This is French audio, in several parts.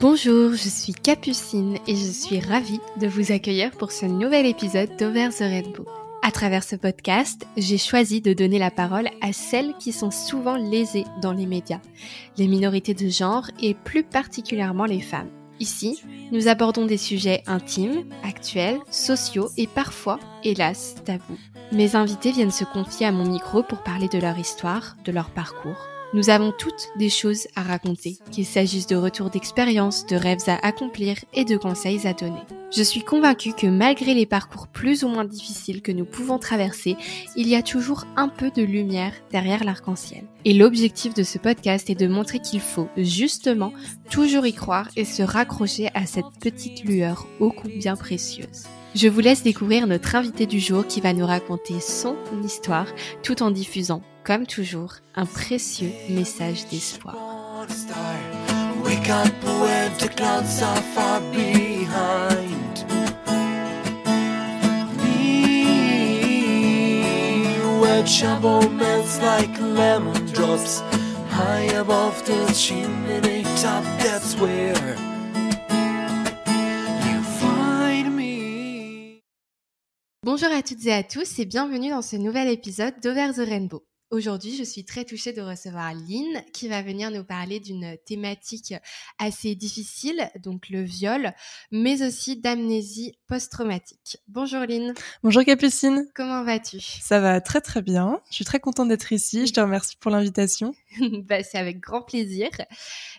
Bonjour, je suis Capucine et je suis ravie de vous accueillir pour ce nouvel épisode d'Over the Rainbow. À travers ce podcast, j'ai choisi de donner la parole à celles qui sont souvent lésées dans les médias, les minorités de genre et plus particulièrement les femmes. Ici, nous abordons des sujets intimes, actuels, sociaux et parfois, hélas, tabous. Mes invités viennent se confier à mon micro pour parler de leur histoire, de leur parcours. Nous avons toutes des choses à raconter, qu'il s'agisse de retours d'expérience, de rêves à accomplir et de conseils à donner. Je suis convaincue que malgré les parcours plus ou moins difficiles que nous pouvons traverser, il y a toujours un peu de lumière derrière l'arc-en-ciel. Et l'objectif de ce podcast est de montrer qu'il faut justement toujours y croire et se raccrocher à cette petite lueur ô combien précieuse. Je vous laisse découvrir notre invité du jour qui va nous raconter son histoire tout en diffusant, comme toujours, un précieux message d'espoir. Bonjour à toutes et à tous et bienvenue dans ce nouvel épisode d'Over the Rainbow. Aujourd'hui, je suis très touchée de recevoir Lynn qui va venir nous parler d'une thématique assez difficile, donc le viol, mais aussi d'amnésie post-traumatique. Bonjour Lynn. Bonjour Capucine. Comment vas-tu? Ça va très très bien. Je suis très contente d'être ici. Je te remercie pour l'invitation. bah, c'est avec grand plaisir.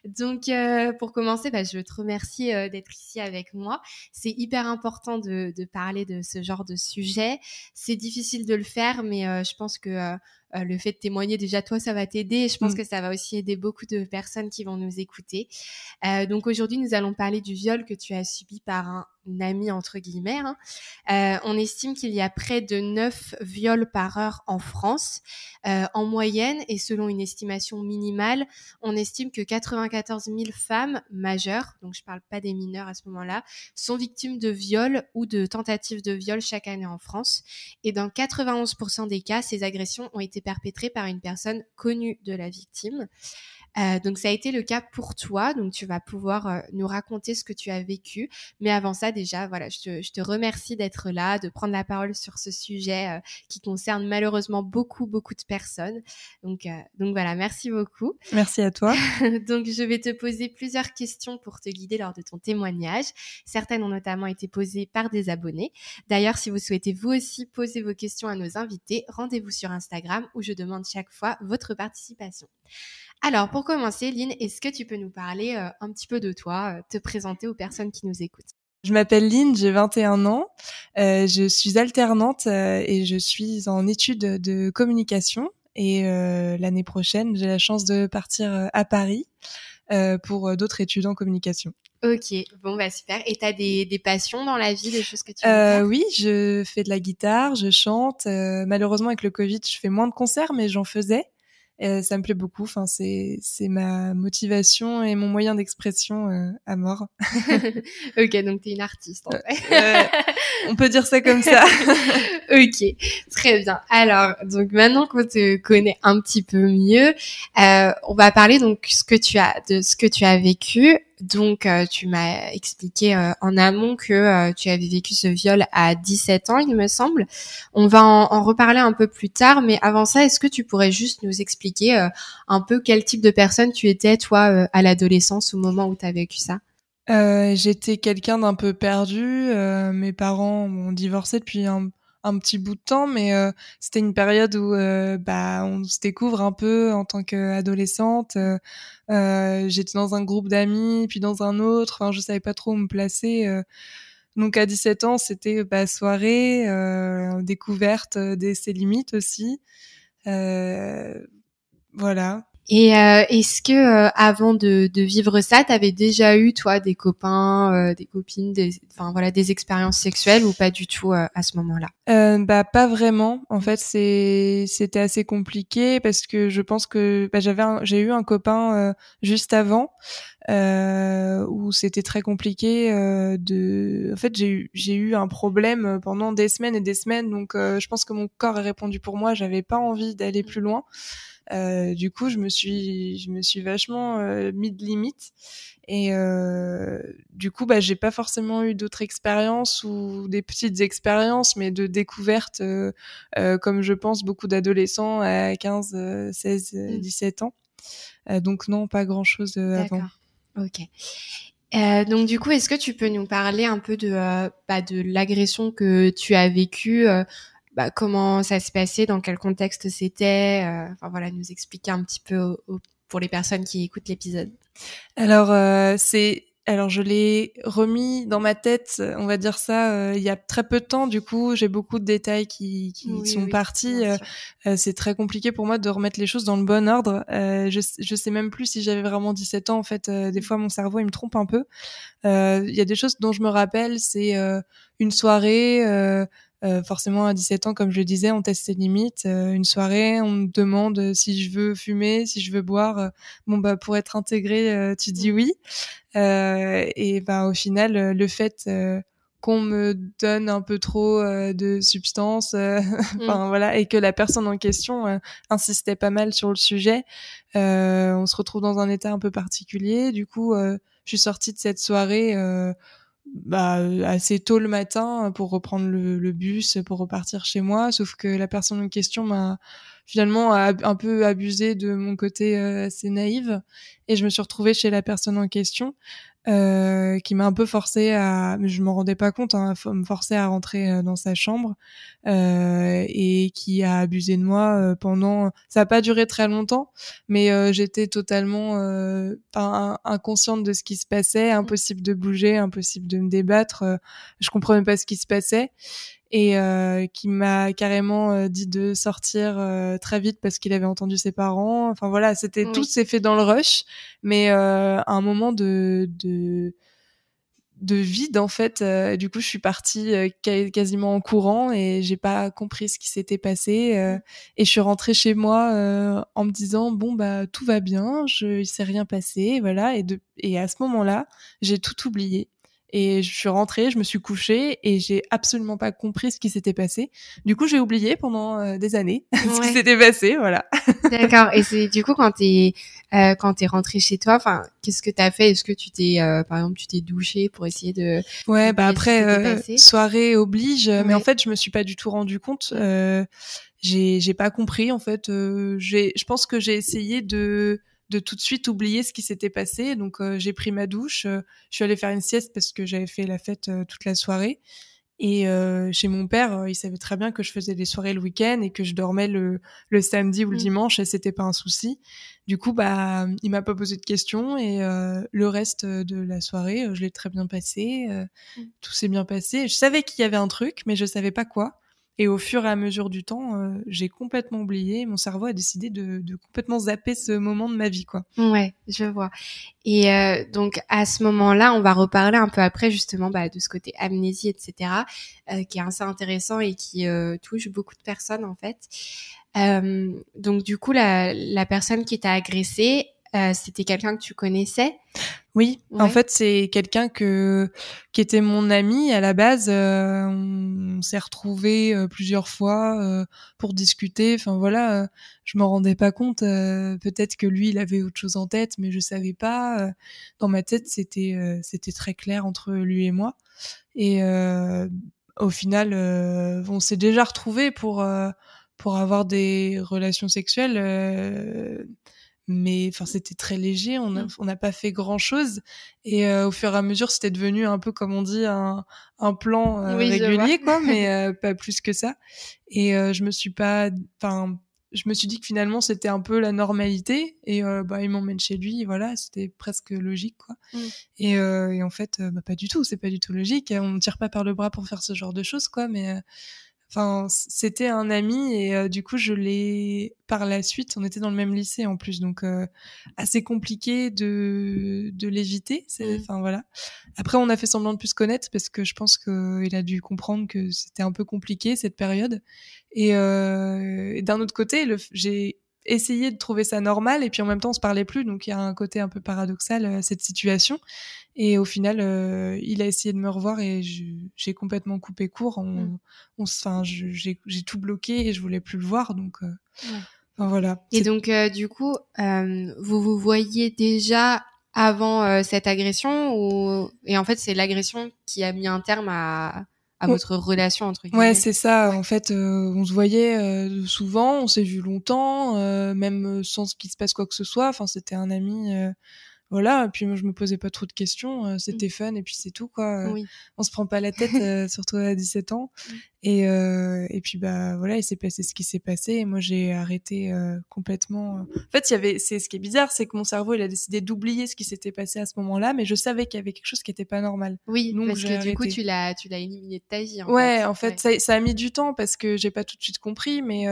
Donc, euh, pour commencer, bah, je te remercie euh, d'être ici avec moi. C'est hyper important de, de, parler de ce genre de sujet. C'est difficile de le faire, mais euh, je pense que euh, le fait de témoigner déjà toi ça va t'aider je pense mm. que ça va aussi aider beaucoup de personnes qui vont nous écouter. Euh, donc aujourd'hui nous allons parler du viol que tu as subi par un ami entre guillemets. Hein. Euh, on estime qu'il y a près de 9 viols par heure en France. Euh, en moyenne, et selon une estimation minimale, on estime que 94 000 femmes majeures, donc je parle pas des mineurs à ce moment-là, sont victimes de viols ou de tentatives de viol chaque année en France. Et dans 91% des cas, ces agressions ont été perpétrées par une personne connue de la victime. Euh, donc ça a été le cas pour toi, donc tu vas pouvoir euh, nous raconter ce que tu as vécu. Mais avant ça, déjà, voilà, je te, je te remercie d'être là, de prendre la parole sur ce sujet euh, qui concerne malheureusement beaucoup, beaucoup de personnes. Donc, donc voilà, merci beaucoup. Merci à toi. donc je vais te poser plusieurs questions pour te guider lors de ton témoignage. Certaines ont notamment été posées par des abonnés. D'ailleurs, si vous souhaitez vous aussi poser vos questions à nos invités, rendez-vous sur Instagram où je demande chaque fois votre participation. Alors, pour commencer, Lynn, est-ce que tu peux nous parler euh, un petit peu de toi, euh, te présenter aux personnes qui nous écoutent? Je m'appelle Lynn, j'ai 21 ans, euh, je suis alternante et je suis en études de communication. Et l'année prochaine, j'ai la chance de partir à Paris pour d'autres études en communication. Ok, bon bah super. Et t'as des, des passions dans la vie, des choses que tu euh, Oui, je fais de la guitare, je chante. malheureusement avec le Covid, je fais moins de concerts, mais j'en faisais. Euh, ça me plaît beaucoup. Enfin, c'est c'est ma motivation et mon moyen d'expression euh, à mort. ok, donc t'es une artiste. En fait. Euh, on peut dire ça comme ça. ok, très bien. Alors, donc maintenant qu'on te connaît un petit peu mieux, on va parler donc ce que tu as de ce que tu as vécu. Donc, euh, tu m'as expliqué euh, en amont que euh, tu avais vécu ce viol à 17 ans, il me semble. On va en, reparler un peu plus tard, mais avant ça, est-ce que tu pourrais juste nous expliquer un peu quel type de personne tu étais, toi, à l'adolescence, au moment où tu as vécu ça? J'étais quelqu'un d'un peu perdu. mes parents ont divorcé depuis un, un petit bout de temps, mais euh, c'était une période où euh, bah on se découvre un peu en tant qu'adolescente. Euh, j'étais dans un groupe d'amis, puis dans un autre. Enfin, je savais pas trop où me placer. donc à 17 ans, c'était bah, soirée, découverte de ses limites aussi. voilà. Et euh, est-ce que euh, avant de, de, vivre ça, tu avais déjà eu toi des copains, euh, des copines, des, enfin voilà, des expériences sexuelles ou pas du tout à ce moment-là? Bah pas vraiment. En fait, c'est c'était assez compliqué parce que je pense que bah, j'avais j'ai eu un copain juste avant euh, où c'était très compliqué euh, de. En fait, j'ai eu j'ai eu un problème pendant des semaines et des semaines, donc euh, je pense que mon corps a répondu pour moi. J'avais pas envie d'aller plus loin. Euh, du coup, je me suis, je me suis vachement euh, mis de limites. Et euh, du coup, bah, j'ai pas forcément eu d'autres expériences ou des petites expériences, mais de découvertes, comme je pense beaucoup d'adolescents à 15, 16, 17 ans. donc non, pas grand-chose avant. Ok. Euh, donc du coup, est-ce que tu peux nous parler un peu de, bah, de l'agression que tu as vécue bah, comment ça se passait, dans quel contexte c'était. Euh, enfin voilà, nous expliquer un petit peu pour les personnes qui écoutent l'épisode. Alors euh, c'est alors je l'ai remis dans ma tête, on va dire ça, euh, il y a très peu de temps. Du coup, j'ai beaucoup de détails qui, qui sont partis. Euh, c'est très compliqué pour moi de remettre les choses dans le bon ordre. je je sais même plus si j'avais vraiment 17 ans. En fait, des mm. fois mon cerveau il me trompe un peu. Il y a des choses dont je me rappelle, c'est une soirée. Euh, forcément, à 17 ans, comme je le disais, on teste ses limites. Euh, une soirée, on me demande si je veux fumer, si je veux boire. Euh, bon, bah, pour être intégré, tu dis oui. et bah, au final, le fait qu'on me donne un peu trop de substances, enfin mm. voilà, et que la personne en question insistait pas mal sur le sujet, on se retrouve dans un état un peu particulier. Du coup, je suis sortie de cette soirée bah, assez tôt le matin pour reprendre le, bus pour repartir chez moi. Sauf que la personne en question m'a finalement un peu abusé de mon côté euh, assez naïve. Et je me suis retrouvée chez la personne en question euh, qui m'a un peu forcé à, je m'en rendais pas compte, hein, me forcer à rentrer euh, dans sa chambre euh, et qui a abusé de moi euh, pendant. Ça a pas duré très longtemps, mais j'étais totalement inconsciente de ce qui se passait, impossible de bouger, impossible de me débattre. je comprenais pas ce qui se passait et euh, qui m'a carrément euh, dit de sortir euh, très vite parce qu'il avait entendu ses parents. Enfin voilà, c'était tout s'est fait dans le rush, mais à un moment de, de de vide en fait. du coup, je suis partie quasiment en courant et j'ai pas compris ce qui s'était passé. et je suis rentrée chez moi en me disant bon bah tout va bien, je il s'est rien passé, voilà. Et de et à ce moment-là, j'ai tout oublié. Et je suis rentrée, je me suis couchée et j'ai absolument pas compris ce qui s'était passé. Du coup, j'ai oublié pendant euh, des années ce qui s'était passé, voilà. D'accord. Et c'est du coup quand t'es euh, quand t'es rentrée chez toi, enfin, qu'est-ce que t'as fait? Est-ce que tu t'es, euh, par exemple, tu t'es douché pour essayer de Ouais, bah après euh, soirée oblige, mais en fait, je me suis pas du tout rendu compte. j'ai j'ai pas compris en fait. j'ai, je pense que j'ai essayé de de tout de suite oublier ce qui s'était passé. Donc euh, j'ai pris ma douche, euh, je suis allée faire une sieste parce que j'avais fait la fête euh, toute la soirée. Et chez mon père, il savait très bien que je faisais des soirées le week-end et que je dormais le, le samedi ou le mmh. dimanche et c'était pas un souci. Du coup, bah, il m'a pas posé de questions et le reste de la soirée, je l'ai très bien passé. Mmh. Tout s'est bien passé. Je savais qu'il y avait un truc, mais je savais pas quoi. Et au fur et à mesure du temps, euh, j'ai complètement oublié. Mon cerveau a décidé de, de, complètement zapper ce moment de ma vie, quoi. Ouais, je vois. Et euh, donc à ce moment-là, on va reparler un peu après justement bah, de ce côté amnésie, etc., euh, qui est assez intéressant et qui euh, touche beaucoup de personnes en fait. Euh, donc du coup, la, la personne qui t'a agressé, euh, c'était quelqu'un que tu connaissais? Oui, en fait, c'est quelqu'un que qui était mon ami à la base. Euh, on, s'est retrouvés euh, plusieurs fois pour discuter. Enfin voilà, je m'en rendais pas compte. Peut-être que lui, il avait autre chose en tête, mais je savais pas. Dans ma tête, c'était c'était très clair entre lui et moi. Et au final, on s'est déjà retrouvés pour pour avoir des relations sexuelles mais enfin c'était très léger on mmh. n'a pas fait grand chose et euh, au fur et à mesure c'était devenu un peu comme on dit un, un plan euh, régulier quoi mais euh, pas plus que ça et je me suis pas enfin je me suis dit que finalement c'était un peu la normalité et bah il m'emmène chez lui voilà c'était presque logique quoi mmh. et, et, en fait bah, pas du tout c'est pas du tout logique on ne tire pas par le bras pour faire ce genre de choses quoi mais Enfin, c'était un ami et euh, du coup, je l'ai par la suite. On était dans le même lycée en plus, donc euh, assez compliqué de de l'éviter. Mmh. Enfin voilà. Après, on a fait semblant de plus se connaître parce que je pense qu'il a dû comprendre que c'était un peu compliqué cette période. Et, euh, d'un autre côté, j'ai essayé de trouver ça normal et puis en même temps on se parlait plus donc il y a un côté un peu paradoxal à cette situation. Et au final il a essayé de me revoir et j'ai complètement coupé court. On, mmh. enfin j'ai tout bloqué et je voulais plus le voir donc voilà. Et donc du coup vous vous voyez déjà avant cette agression ou et en fait c'est l'agression qui a mis un terme à à votre relation entre guillemets. Ouais, c'est ça. En fait, euh, on se voyait euh, souvent, on s'est vu longtemps, euh, même sans qu'il se passe quoi que ce soit. Enfin, c'était un ami voilà et puis moi je me posais pas trop de questions euh, c'était mmh. fun et puis c'est tout quoi. Euh, on se prend pas la tête euh, surtout à 17 ans. Mmh. et et puis bah voilà il s'est passé ce qui s'est passé et moi j'ai arrêté complètement en fait il y avait c'est ce qui est bizarre c'est que mon cerveau il a décidé d'oublier ce qui s'était passé à ce moment-là mais je savais qu'il y avait quelque chose qui était pas normal. Oui donc parce que du coup tu l'as tu l'as éliminé de ta vie en ouais fait. en fait Ça, ça, a mis du temps parce que j'ai pas tout de suite compris mais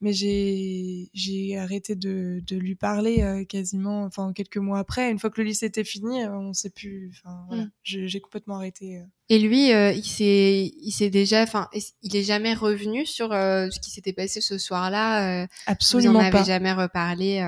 mais j'ai j'ai arrêté de, de lui parler euh, quasiment enfin quelques mois après une fois que le lycée était fini euh, on sait plus enfin voilà mmh. j'ai complètement arrêté euh. Et lui, euh, il s'est, il s'est déjà, enfin, il est jamais revenu sur euh, ce qui s'était passé ce soir-là. Euh, Absolument vous en avez jamais reparlé.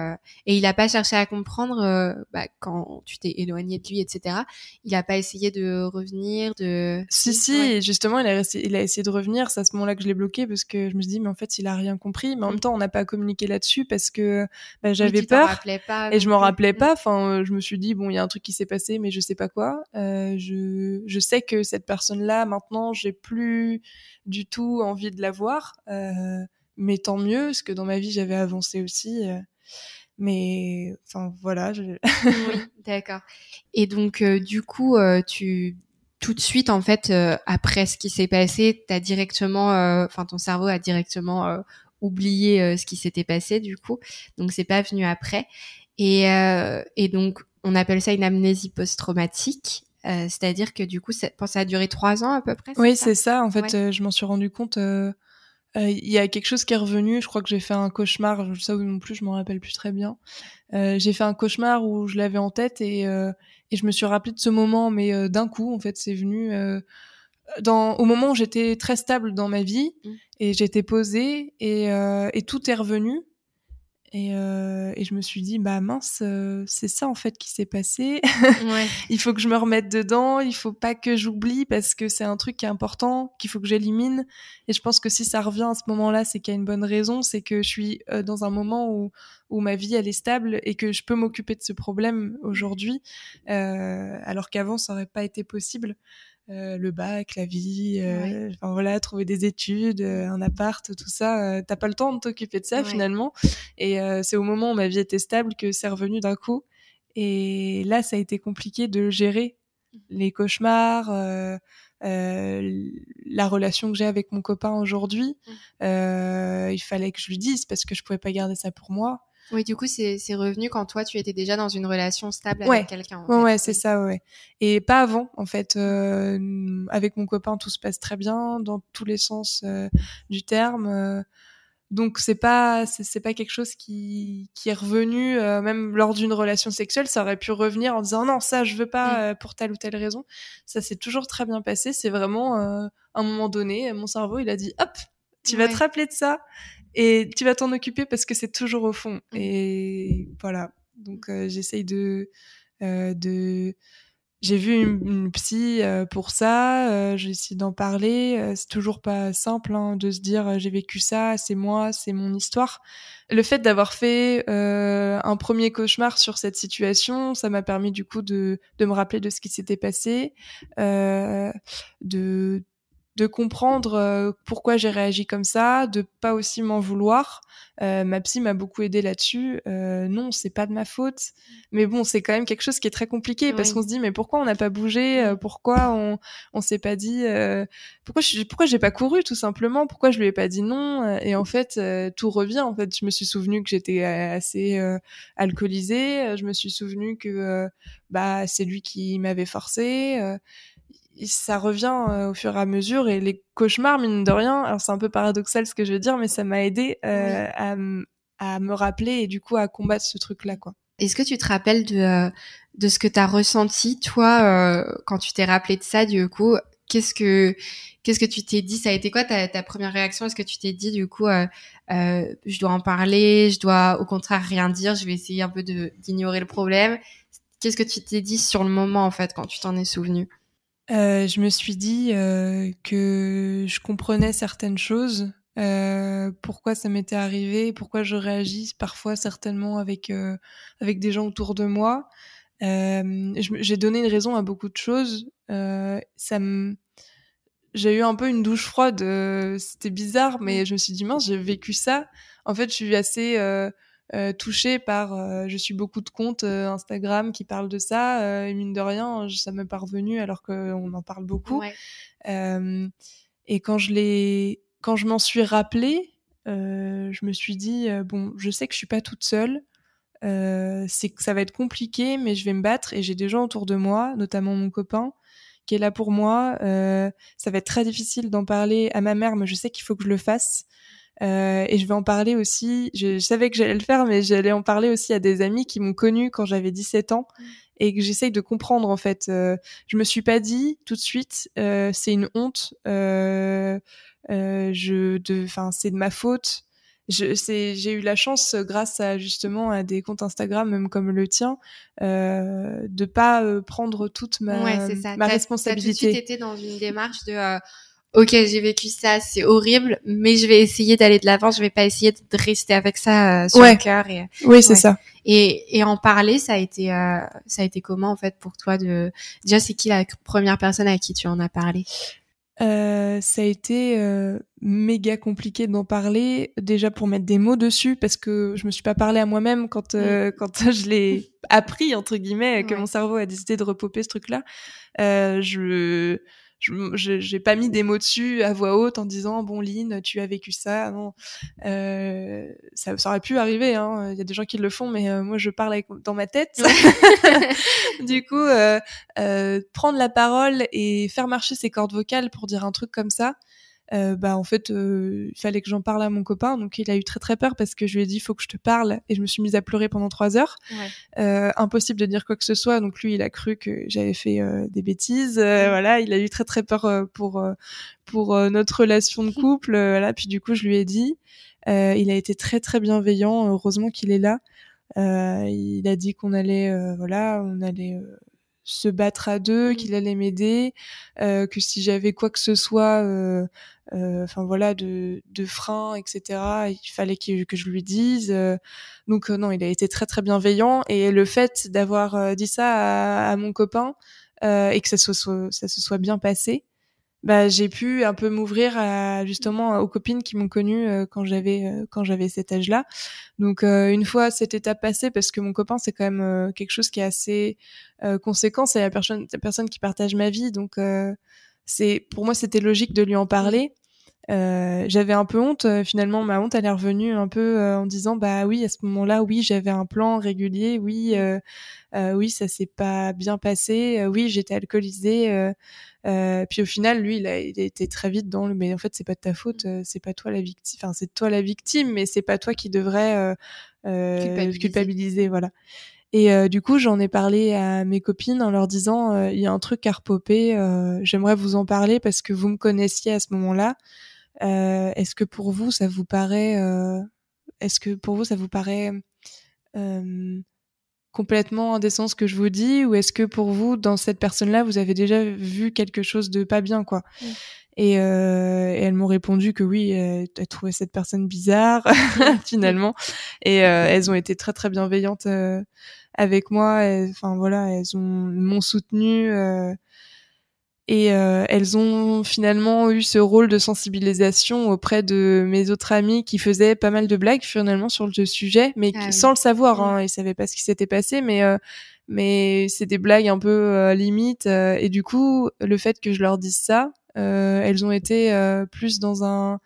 et il a pas cherché à comprendre bah, quand tu t'es éloigné de lui, etc. Il a pas essayé de revenir, de. Si si, justement, il a, il a essayé de revenir. C'est à ce moment-là que je l'ai bloqué parce que je me suis dit, mais en fait, il a rien compris. Mais en même mm. temps, on n'a pas communiqué là-dessus parce que bah, j'avais peur pas, et je m'en rappelais pas. Enfin, je me suis dit, bon, il y a un truc qui s'est passé, mais je sais pas quoi. je, je sais que cette personne-là, maintenant, j'ai plus du tout envie de la voir. Euh, mais tant mieux, parce que dans ma vie, j'avais avancé aussi. Euh. mais enfin, voilà. oui, d'accord. Et donc, euh, du coup, tu tout de suite, en fait, après ce qui s'est passé, t'as directement, enfin, ton cerveau a directement oublié ce qui s'était passé, du coup. Donc, c'est pas venu après. Et, et donc, on appelle ça une amnésie post-traumatique. Euh, c'est-à-dire que du coup, ça, ça a duré trois ans à peu près. Oui, c'est ça. En fait, euh, je m'en suis rendu compte. Euh, il y a quelque chose qui est revenu. Je crois que j'ai fait un cauchemar. Ça non plus, je m'en rappelle plus très bien. j'ai fait un cauchemar où je l'avais en tête et, et je me suis rappelé de ce moment, mais d'un coup, en fait, c'est venu. Dans, au moment où j'étais très stable dans ma vie mmh. et j'étais posée et, et tout est revenu et, euh, et, je me suis dit, bah mince, euh, c'est ça en fait qui s'est passé. Ouais. il faut que je me remette dedans, il faut pas que j'oublie parce que c'est un truc qui est important, qu'il faut que j'élimine. Et je pense que si ça revient à ce moment-là, c'est qu'il y a une bonne raison, c'est que je suis euh, dans un moment où, où ma vie elle est stable et que je peux m'occuper de ce problème aujourd'hui, euh, alors qu'avant ça aurait pas été possible. Euh, le bac, la vie, euh, enfin voilà, trouver des études, euh, un appart, tout ça. T'as pas le temps de t'occuper de ça finalement. Et c'est au moment où ma vie était stable que c'est revenu d'un coup. Et là, ça a été compliqué de gérer mmh. les cauchemars, la relation que j'ai avec mon copain aujourd'hui. Mmh. il fallait que je lui dise parce que je pouvais pas garder ça pour moi. Oui, du coup, c'est revenu quand toi, tu étais déjà dans une relation stable avec quelqu'un. Ouais, ouais c'est ça, ouais. Et pas avant, en fait. Euh, avec mon copain, tout se passe très bien, dans tous les sens euh, du terme. Euh. donc, c'est pas, c'est pas quelque chose qui, qui est revenu, euh, même lors d'une relation sexuelle, ça aurait pu revenir en disant non, ça, je veux pas mm. pour telle ou telle raison. Ça s'est toujours très bien passé. C'est vraiment, un moment donné, mon cerveau, il a dit hop, tu vas te rappeler de ça et tu vas t'en occuper parce que c'est toujours au fond. Mmh. Et voilà. Donc euh, j'essaye de euh, de j'ai vu une, psy euh, pour ça, j'ai essayé d'en parler. c'est toujours pas simple hein, de se dire j'ai vécu ça, c'est moi, c'est mon histoire. Le fait d'avoir fait un premier cauchemar sur cette situation, ça m'a permis du coup de, de me rappeler de ce qui s'était passé, de de comprendre euh, pourquoi j'ai réagi comme ça, de pas aussi m'en vouloir. Euh, ma psy m'a beaucoup aidé là-dessus. Euh, non, c'est pas de ma faute, mais bon, c'est quand même quelque chose qui est très compliqué parce qu'on se dit mais pourquoi on n'a pas bougé, euh, pourquoi on on s'est pas dit, pourquoi je, pourquoi j'ai pas couru tout simplement, pourquoi je lui ai pas dit non? Et en fait tout revient. En fait, je me suis souvenu que j'étais assez alcoolisée, je me suis souvenu que bah c'est lui qui m'avait forcé ça revient euh, au fur et à mesure et les cauchemars mine de rien alors c'est un peu paradoxal ce que je veux dire mais ça m'a aidé euh, à, à, me rappeler et du coup à combattre ce truc là quoi. Est-ce que tu te rappelles de euh, de ce que tu as ressenti toi quand tu t'es rappelé de ça du coup? Qu'est-ce que qu'est-ce que tu t'es dit? Ça a été quoi ta, ta première réaction? Est-ce que tu t'es dit du coup, euh, euh, je dois en parler, je dois au contraire rien dire, je vais essayer un peu de d'ignorer le problème? Qu'est-ce que tu t'es dit sur le moment en fait quand tu t'en es souvenu? Euh, Je me suis dit euh, que je comprenais certaines choses, euh, pourquoi ça m'était arrivé, pourquoi je réagis parfois certainement avec avec des gens autour de moi. J'ai donné une raison à beaucoup de choses. ça me j'ai eu un peu une douche froide. C'était bizarre, mais je me suis dit mince, j'ai vécu ça. En fait, je suis assez euh, touchée par, euh, je suis beaucoup de comptes euh, Instagram qui parlent de ça, et mine de rien, ça m'est parvenu alors qu'on en parle beaucoup. et quand je l'ai, quand je m'en suis rappelé, je me suis dit bon, je sais que je suis pas toute seule. c'est que ça va être compliqué, mais je vais me battre et j'ai des gens autour de moi, notamment mon copain, qui est là pour moi. ça va être très difficile d'en parler à ma mère, mais je sais qu'il faut que je le fasse. Euh, et je vais en parler aussi. Je, savais que j'allais le faire, mais j'allais en parler aussi à des amis qui m'ont connue quand j'avais 17 ans mm. et que j'essaye de comprendre en fait. Euh, je me suis pas dit tout de suite, euh, c'est une honte. Euh, euh je, enfin, c'est de ma faute. J'ai eu la chance, grâce à justement à des comptes Instagram, même comme le tien, euh, de pas prendre toute ma, ouais, ça. ma responsabilité. Tu étais dans une démarche de ok, j'ai vécu ça, c'est horrible, mais je vais essayer d'aller de l'avant, je vais pas essayer de rester avec ça euh, sur le cœur. Et, oui, c'est ça. Et, et en parler, ça a été, euh, ça a été comment en fait pour toi de déjà c'est qui la première personne à qui tu en as parlé? Euh, ça a été euh, méga compliqué d'en parler déjà pour mettre des mots dessus parce que je me suis pas parlé à moi-même quand euh, mm. quand je l'ai appris entre guillemets que mon cerveau a décidé de repoper ce truc là je je j'ai pas mis des mots dessus à voix haute en disant bon Lynn tu as vécu ça non. Euh, ça, ça aurait pu arriver hein. Il y a des gens qui le font mais euh, moi je parle avec, dans ma tête. Du coup euh, prendre la parole et faire marcher ses cordes vocales pour dire un truc comme ça euh, bah en fait euh, il fallait que j'en parle à mon copain donc il a eu très très peur parce que je lui ai dit il faut que je te parle et je me suis mise à pleurer pendant trois heures. Ouais. euh, impossible de dire quoi que ce soit donc lui il a cru que j'avais fait euh, des bêtises. Euh, voilà il a eu très très peur pour pour notre relation de couple voilà puis du coup je lui ai dit. Il a été très très bienveillant heureusement qu'il est là. Il a dit qu'on allait voilà on allait se battre à deux, mmh. qu'il allait m'aider, euh, que si j'avais quoi que ce soit, euh, euh, enfin voilà, de, de frein, etc. Il fallait que, que je lui dise. donc non, il a été très très bienveillant et le fait d'avoir dit ça à, à mon copain et que ça, soit, ça se soit bien passé, bah, j'ai pu un peu m'ouvrir à, justement aux copines qui m'ont connue euh, quand j'avais euh, quand j'avais cet âge-là. Donc euh, une fois cette étape passée, parce que mon copain c'est quand même quelque chose qui est assez conséquent, c'est la personne la personne qui partage ma vie, donc c'est pour moi c'était logique de lui en parler. Euh, j'avais un peu honte. finalement, ma honte, elle est revenue un peu en disant, bah oui, à ce moment-là, oui, j'avais un plan régulier. Oui, euh, oui, ça s'est pas bien passé. oui, j'étais alcoolisée. Euh, puis au final, lui, il a, il a, été très vite dans le. Mais en fait, c'est pas de ta faute, euh, c'est pas toi la victime. Enfin, c'est toi la victime, mais c'est pas toi qui devrais euh, euh culpabiliser. culpabiliser. voilà. Et euh, du coup, j'en ai parlé à mes copines en leur disant il y a un truc à repoper. J'aimerais vous en parler parce que vous me connaissiez à ce moment-là. Est-ce que pour vous, ça vous paraît Est-ce que pour vous, ça vous paraît complètement indécent ce que je vous dis ou est-ce que pour vous dans cette personne-là vous avez déjà vu quelque chose de pas bien quoi et, euh, et, elles m'ont répondu que oui elles, trouvaient cette personne bizarre finalement. Et euh, elles ont été très très bienveillantes euh, avec moi. Enfin voilà elles ont m'ont soutenue euh, et euh, elles ont finalement eu ce rôle de sensibilisation auprès de mes autres amis qui faisaient pas mal de blagues finalement sur le sujet, mais ah sans le savoir. Hein, ils savaient pas ce qui s'était passé, mais euh, mais c'est des blagues un peu euh, limites. et du coup, le fait que je leur dise ça, elles ont été plus dans un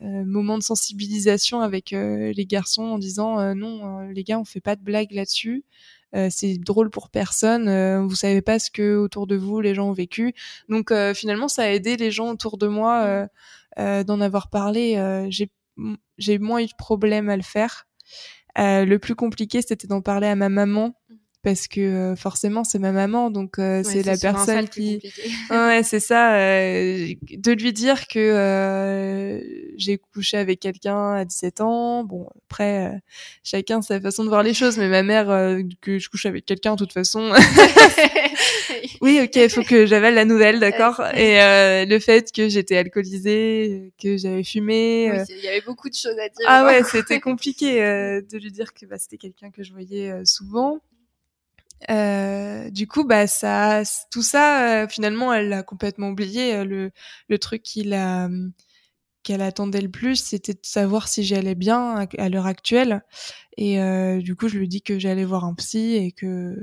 moment de sensibilisation avec les garçons en disant non, les gars, on fait pas de blagues là-dessus. Euh, c'est drôle pour personne, euh, vous savez pas ce que autour de vous les gens ont vécu. Donc euh, finalement, ça a aidé les gens autour de moi d'en avoir parlé. j'ai j'ai moins eu de problème à le faire. le plus compliqué, c'était d'en parler à ma maman parce que forcément c'est ma maman donc c'est la personne qui ouais c'est ça de lui dire que j'ai couché avec quelqu'un à 17 ans. Bon après chacun sa façon de voir les choses mais ma mère que je couche avec quelqu'un de toute façon. Oui ok il faut que j'avale la nouvelle d'accord. et le fait que j'étais alcoolisée que j'avais fumé il y avait beaucoup de choses à dire ah ouais c'était compliqué de lui dire que bah, c'était quelqu'un que je voyais souvent euh, du coup, bah ça, tout ça, euh, finalement, elle a complètement oublié. Euh, le, le truc qu'il a, qu'elle attendait le plus, c'était de savoir si j'allais bien à, l'heure actuelle. Et du coup, je lui dis que j'allais voir un psy et que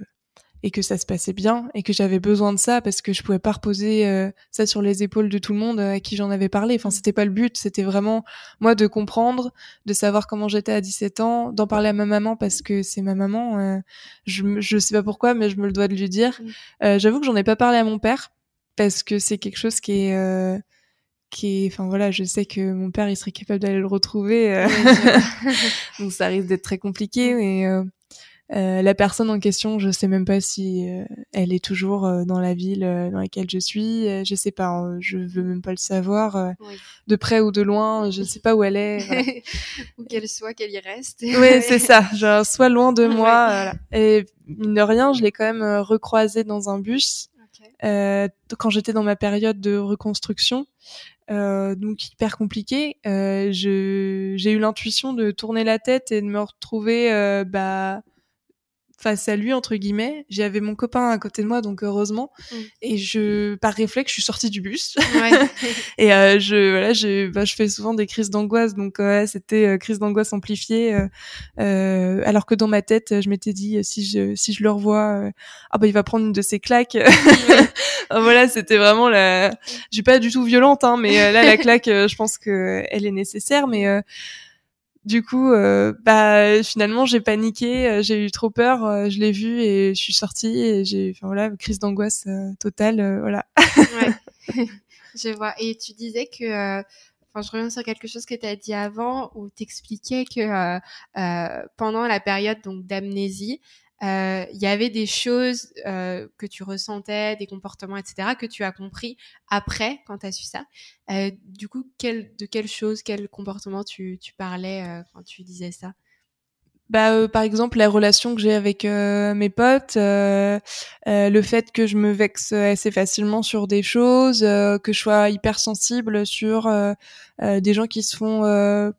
et que ça se passait bien et que j'avais besoin de ça parce que je pouvais pas reposer euh, ça sur les épaules de tout le monde euh, à qui j'en avais parlé. Enfin, c'était pas le but, c'était vraiment moi de comprendre, de savoir comment j'étais à 17 ans, d'en parler à ma maman parce que c'est ma maman. Euh, je je sais pas pourquoi, mais je me le dois de lui dire. J'avoue que j'en ai pas parlé à mon père parce que c'est quelque chose qui est qui est, enfin voilà, je sais que mon père il serait capable d'aller le retrouver, donc ça risque d'être très compliqué. Mais euh, la personne en question, je sais même pas si euh, elle est toujours euh, dans la ville dans laquelle je suis. je sais pas, hein, je veux même pas le savoir. De près ou de loin, je sais pas où elle est. ou qu'elle soit, qu'elle y reste. oui, c'est ça. Genre, soit loin de moi. Voilà. Et mine de rien, je l'ai quand même recroisée dans un bus quand j'étais dans ma période de reconstruction. donc hyper compliqué. j'ai eu l'intuition de tourner la tête et de me retrouver bah face à lui entre guillemets. J'avais mon copain à côté de moi, donc heureusement. Mm. Et je, par réflexe, je suis sortie du bus. Ouais. et euh, je, voilà, je, bah, je fais souvent des crises d'angoisse, donc ouais, c'était euh, crise d'angoisse amplifiée. Euh, euh, alors que dans ma tête, je m'étais dit si je, si je le revois, ah bah il va prendre une de ses claques. voilà, c'était vraiment la. Je suis pas du tout violente, hein, mais là la claque, je pense que elle est nécessaire, mais du coup, euh, bah finalement j'ai paniqué, euh, j'ai eu trop peur, euh, je l'ai vu et je suis sortie et j'ai, enfin voilà, crise d'angoisse totale, voilà. ouais. je vois. Et tu disais que, enfin je reviens sur quelque chose que tu as dit avant où t'expliquais que pendant la période donc d'amnésie, il y avait des choses euh, que tu ressentais, des comportements, etc., que tu as compris après, quand tu as su ça. Euh, du coup, quel, de quelles choses, quel comportement tu, tu parlais euh, quand tu disais ça? Bah, euh, par exemple, la relation que j'ai avec mes potes, le fait que je me vexe assez facilement sur des choses, que je sois hyper sensible sur des gens qui se font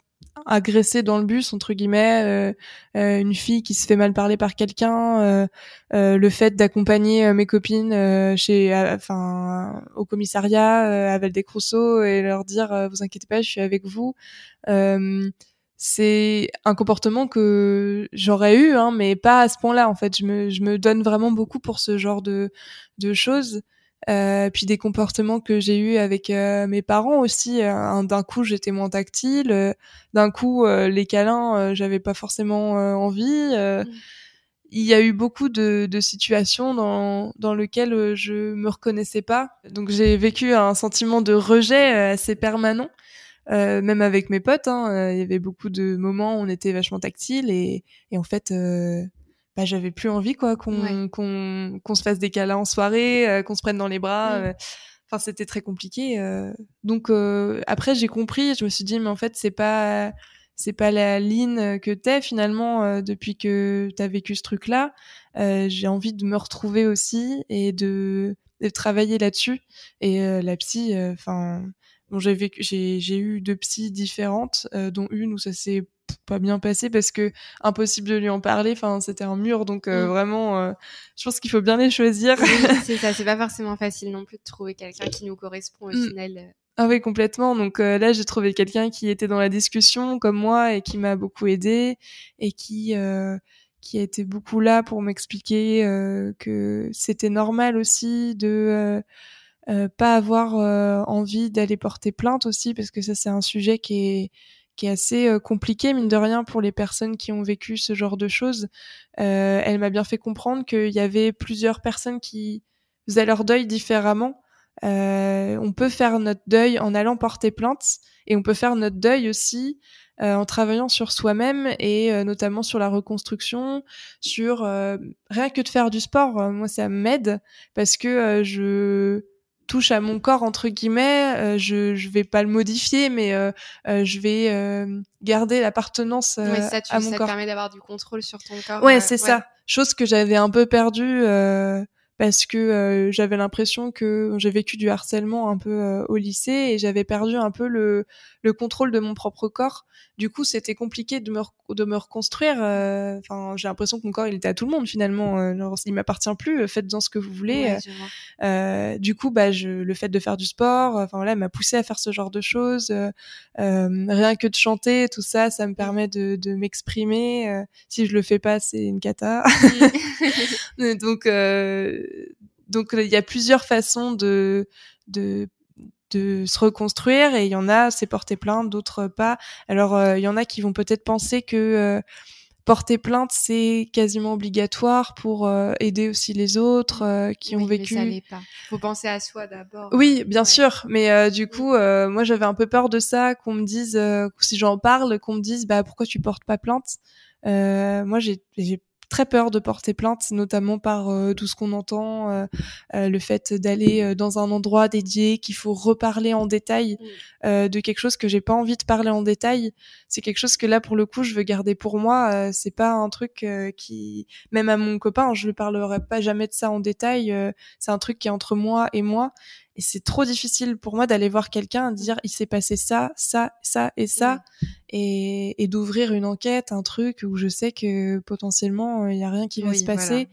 agressé dans le bus entre guillemets euh, euh, une fille qui se fait mal parler par quelqu'un euh, le fait d'accompagner mes copines chez enfin au commissariat à Valdecrousseau et leur dire vous inquiétez pas je suis avec vous. C'est un comportement que j'aurais eu hein, mais pas à ce point-là en fait. Je me je me donne vraiment beaucoup pour ce genre de de choses puis des comportements que j'ai eu avec euh, mes parents aussi. Euh, d'un coup, j'étais moins tactile. D'un coup, les câlins, j'avais pas forcément envie. Mm. Il y a eu beaucoup de, de situations dans, dans lesquelles je me reconnaissais pas. Donc j'ai vécu un sentiment de rejet assez permanent. Euh, même avec mes potes, hein, il y avait beaucoup de moments où on était vachement tactile et, et en fait, euh, bah, j'avais plus envie quoi qu'on qu'on qu'on se fasse des câlins en soirée, euh, qu'on se prenne dans les bras. Euh. Enfin, c'était très compliqué. Euh. Donc après, j'ai compris. Je me suis dit, mais en fait, c'est pas c'est pas la ligne que t'es finalement depuis que t'as vécu ce truc-là. j'ai envie de me retrouver aussi et de, de travailler là-dessus. Et la psy, enfin, bon, j'ai vécu, j'ai j'ai eu deux psys différentes, dont une où ça s'est pas bien passé parce que impossible de lui en parler. Enfin, c'était un mur, donc euh, mm. vraiment, euh, je pense qu'il faut bien les choisir. c'est ça, c'est pas forcément facile non plus de trouver quelqu'un qui nous correspond au mm. final. Ah oui, complètement. Donc euh, là, j'ai trouvé quelqu'un qui était dans la discussion comme moi et qui m'a beaucoup aidé et qui qui a été beaucoup là pour m'expliquer que c'était normal aussi de pas avoir envie d'aller porter plainte aussi parce que ça c'est un sujet qui est qui est assez euh, compliqué mine de rien pour les personnes qui ont vécu ce genre de choses. Euh, elle m'a bien fait comprendre qu'il y avait plusieurs personnes qui faisaient leur deuil différemment. on peut faire notre deuil en allant porter plainte et on peut faire notre deuil aussi en travaillant sur soi-même et notamment sur la reconstruction, sur rien que de faire du sport. moi, ça m'aide parce que je touche à mon corps entre guillemets, euh, je je vais pas le modifier, mais euh, euh, je vais garder l'appartenance à mon ça corps. Ça permet d'avoir du contrôle sur ton corps. Ouais, c'est ça. Chose que j'avais un peu perdue parce que euh, j'avais l'impression que j'ai vécu du harcèlement un peu euh, au lycée et j'avais perdu un peu le, le, contrôle de mon propre corps. Du coup, c'était compliqué de me, de me reconstruire. Euh, enfin, j'ai l'impression que mon corps, il était à tout le monde finalement. Genre, il m'appartient plus. Faites-en ce que vous voulez. du coup, bah, je, le fait de faire du sport, enfin voilà, m'a poussé à faire ce genre de choses. rien que de chanter, tout ça, ça me permet de, de m'exprimer. si je le fais pas, c'est une cata. Donc donc il y a plusieurs façons de, de de se reconstruire et il y en a c'est porter plainte d'autres pas. Alors euh, il y en a qui vont peut-être penser que euh, porter plainte c'est quasiment obligatoire pour euh, aider aussi les autres qui ont vécu mais ça l'est pas. Faut penser à soi d'abord. Oui bien sûr mais du coup moi j'avais un peu peur de ça qu'on me dise si j'en parle qu'on me dise bah pourquoi tu portes pas plainte? Moi j'ai très peur de porter plainte, notamment par euh, tout ce qu'on entend, euh, euh, le fait d'aller dans un endroit dédié, qu'il faut reparler en détail mm. de quelque chose que j'ai pas envie de parler en détail. C'est quelque chose que là, pour le coup, je veux garder pour moi. c'est pas un truc qui, même à mon copain, je ne parlerai pas jamais de ça en détail. c'est un truc qui est entre moi et moi. Et c'est trop difficile pour moi d'aller voir quelqu'un dire il s'est passé ça, ça, ça et ça, et, et d'ouvrir une enquête, un truc où je sais que potentiellement il y a rien qui va se passer.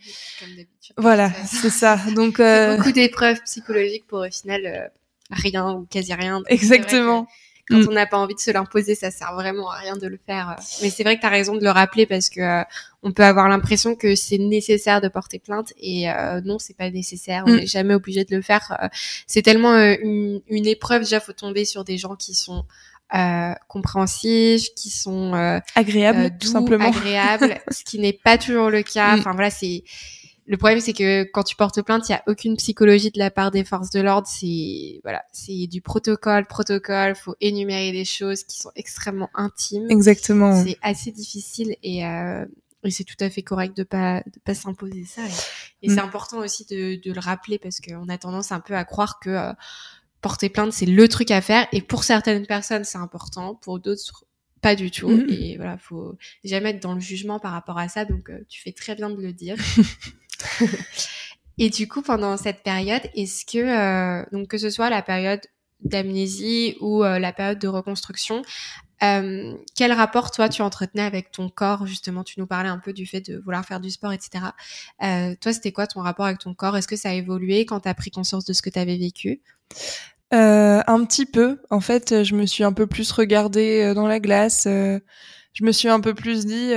Voilà, c'est ça. Donc euh... beaucoup d'épreuves psychologiques pour au final euh, rien ou quasi rien. Exactement quand mm. on n'a pas envie de se l'imposer, ça sert vraiment à rien de le faire. Mais c'est vrai que tu as raison de le rappeler parce que euh, on peut avoir l'impression que c'est nécessaire de porter plainte et euh, non, c'est pas nécessaire. On mm. n'est jamais obligé de le faire. Euh, c'est tellement euh, une, une, épreuve. Déjà, faut tomber sur des gens qui sont euh, compréhensifs, qui sont agréables, tout simplement, agréables, ce qui n'est pas toujours le cas. Mm. Enfin voilà, c'est le problème, c'est que quand tu portes plainte, il y a aucune psychologie de la part des forces de l'ordre. C'est voilà, c'est du protocole, protocole. Faut énumérer des choses qui sont extrêmement intimes. Exactement. C'est assez difficile et, euh, et c'est tout à fait correct de pas de pas s'imposer ça. Et, mm. c'est important aussi de, de, le rappeler parce qu'on a tendance un peu à croire que euh, porter plainte c'est le truc à faire. Et pour certaines personnes, c'est important. Pour d'autres, pas du tout. Mm. Et voilà, faut jamais être dans le jugement par rapport à ça. Donc, euh, tu fais très bien de le dire. et du coup, pendant cette période, est-ce que, euh, donc que ce soit la période d'amnésie ou euh, la période de reconstruction, euh, quel rapport toi tu entretenais avec ton corps? Justement Tu nous parlais un peu du fait de vouloir faire du sport, etc. Euh, toi, c'était quoi ton rapport avec ton corps? Est-ce que ça a évolué quand tu as pris conscience de ce que tu avais vécu? Euh, Un petit peu. En fait, je me suis un peu plus regardée euh, dans la glace. je me suis un peu plus dit,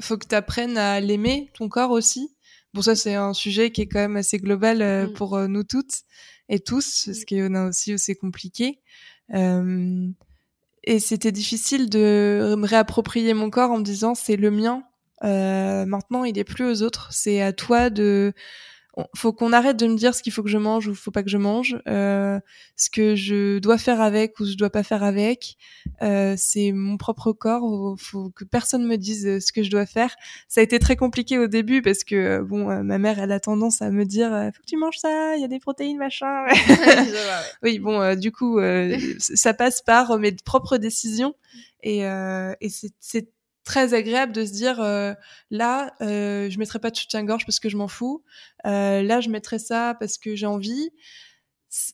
faut que tu apprennes à l'aimer, ton corps aussi. Bon, ça, c'est un sujet qui est quand même assez global euh, mm. pour euh, nous toutes et tous, parce qu'il y en a aussi où c'est compliqué. Euh, et c'était difficile de me réapproprier mon corps en me disant c'est le mien. maintenant, il est plus aux autres. C'est à toi de faut qu'on arrête de me dire ce qu'il faut que je mange ou faut pas que je mange, euh, ce que je dois faire avec ou je dois pas faire avec. Euh, c'est mon propre corps. Faut que personne me dise euh, ce que je dois faire. Ça a été très compliqué au début parce que euh, bon, euh, ma mère elle a tendance à me dire faut que tu manges ça, il y a des protéines machin. oui, bon, du coup, ça passe par mes propres décisions et, et c'est très agréable de se dire euh, là euh, je mettrai pas de soutien-gorge parce que je m'en fous. Euh, là je mettrai ça parce que j'ai envie.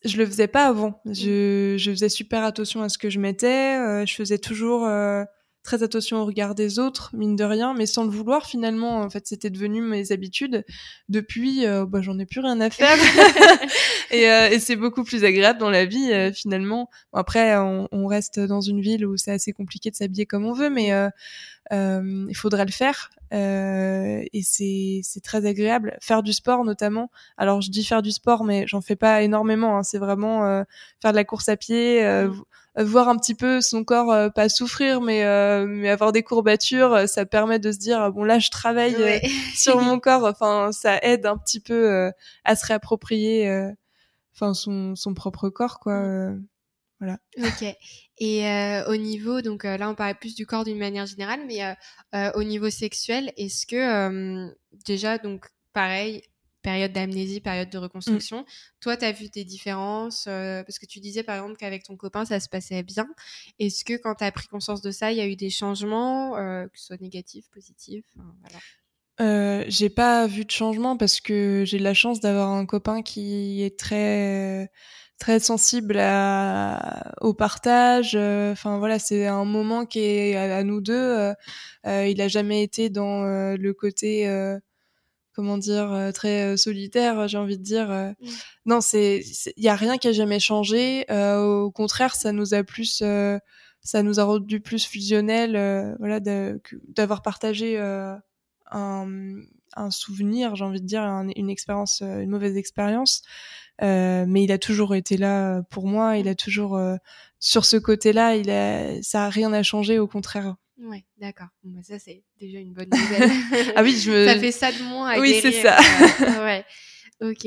Je le faisais pas avant. Je, je faisais super attention à ce que je mettais. Euh, je faisais toujours euh, très attention au regard des autres, mine de rien, mais sans le vouloir finalement. En fait, c'était devenu mes habitudes. Depuis, euh, bah, j'en ai plus rien à faire. et, euh, et c'est beaucoup plus agréable dans la vie euh, finalement. Bon, après, on, on, reste dans une ville où c'est assez compliqué de s'habiller comme on veut, mais il faudrait le faire. et c'est c'est très agréable. Faire du sport notamment. Alors je dis faire du sport, mais j'en fais pas énormément. Hein. C'est vraiment faire de la course à pied. Mmh voir un petit peu son corps euh, pas souffrir mais euh, mais avoir des courbatures euh, ça permet de se dire bon là je travaille sur mon corps enfin ça aide un petit peu à se réapproprier enfin son, son propre corps quoi. Mmh. Voilà. Ok. Et euh, au niveau, donc euh, là on parlait plus du corps d'une manière générale, mais euh, au niveau sexuel, est-ce que déjà, donc pareil, période d'amnésie, période de reconstruction, toi tu as vu des différences Parce que tu disais par exemple qu'avec ton copain ça se passait bien. Est-ce que quand tu as pris conscience de ça, il y a eu des changements, que ce soit négatifs, positifs voilà. j'ai pas vu de changement parce que j'ai la chance d'avoir un copain qui est très très sensible au partage. Euh, enfin voilà, c'est un moment qui est à, nous deux. Euh, euh, il a jamais été dans le côté comment dire très solitaire j'ai envie de dire mmh. non c'est il y a rien qui a jamais changé au contraire ça nous a plus ça nous a rendu plus fusionnel voilà d'avoir partagé un, un souvenir j'ai envie de dire une expérience une mauvaise expérience euh, mais il a toujours été là pour moi. Il a toujours euh, sur ce côté-là, il a, ça a rien à changer, au contraire. Ouais, d'accord. Bon, bah, ça c'est déjà une bonne nouvelle. ah oui, je me... ça fait ça de moins à Oui, c'est ça. ouais. Ok.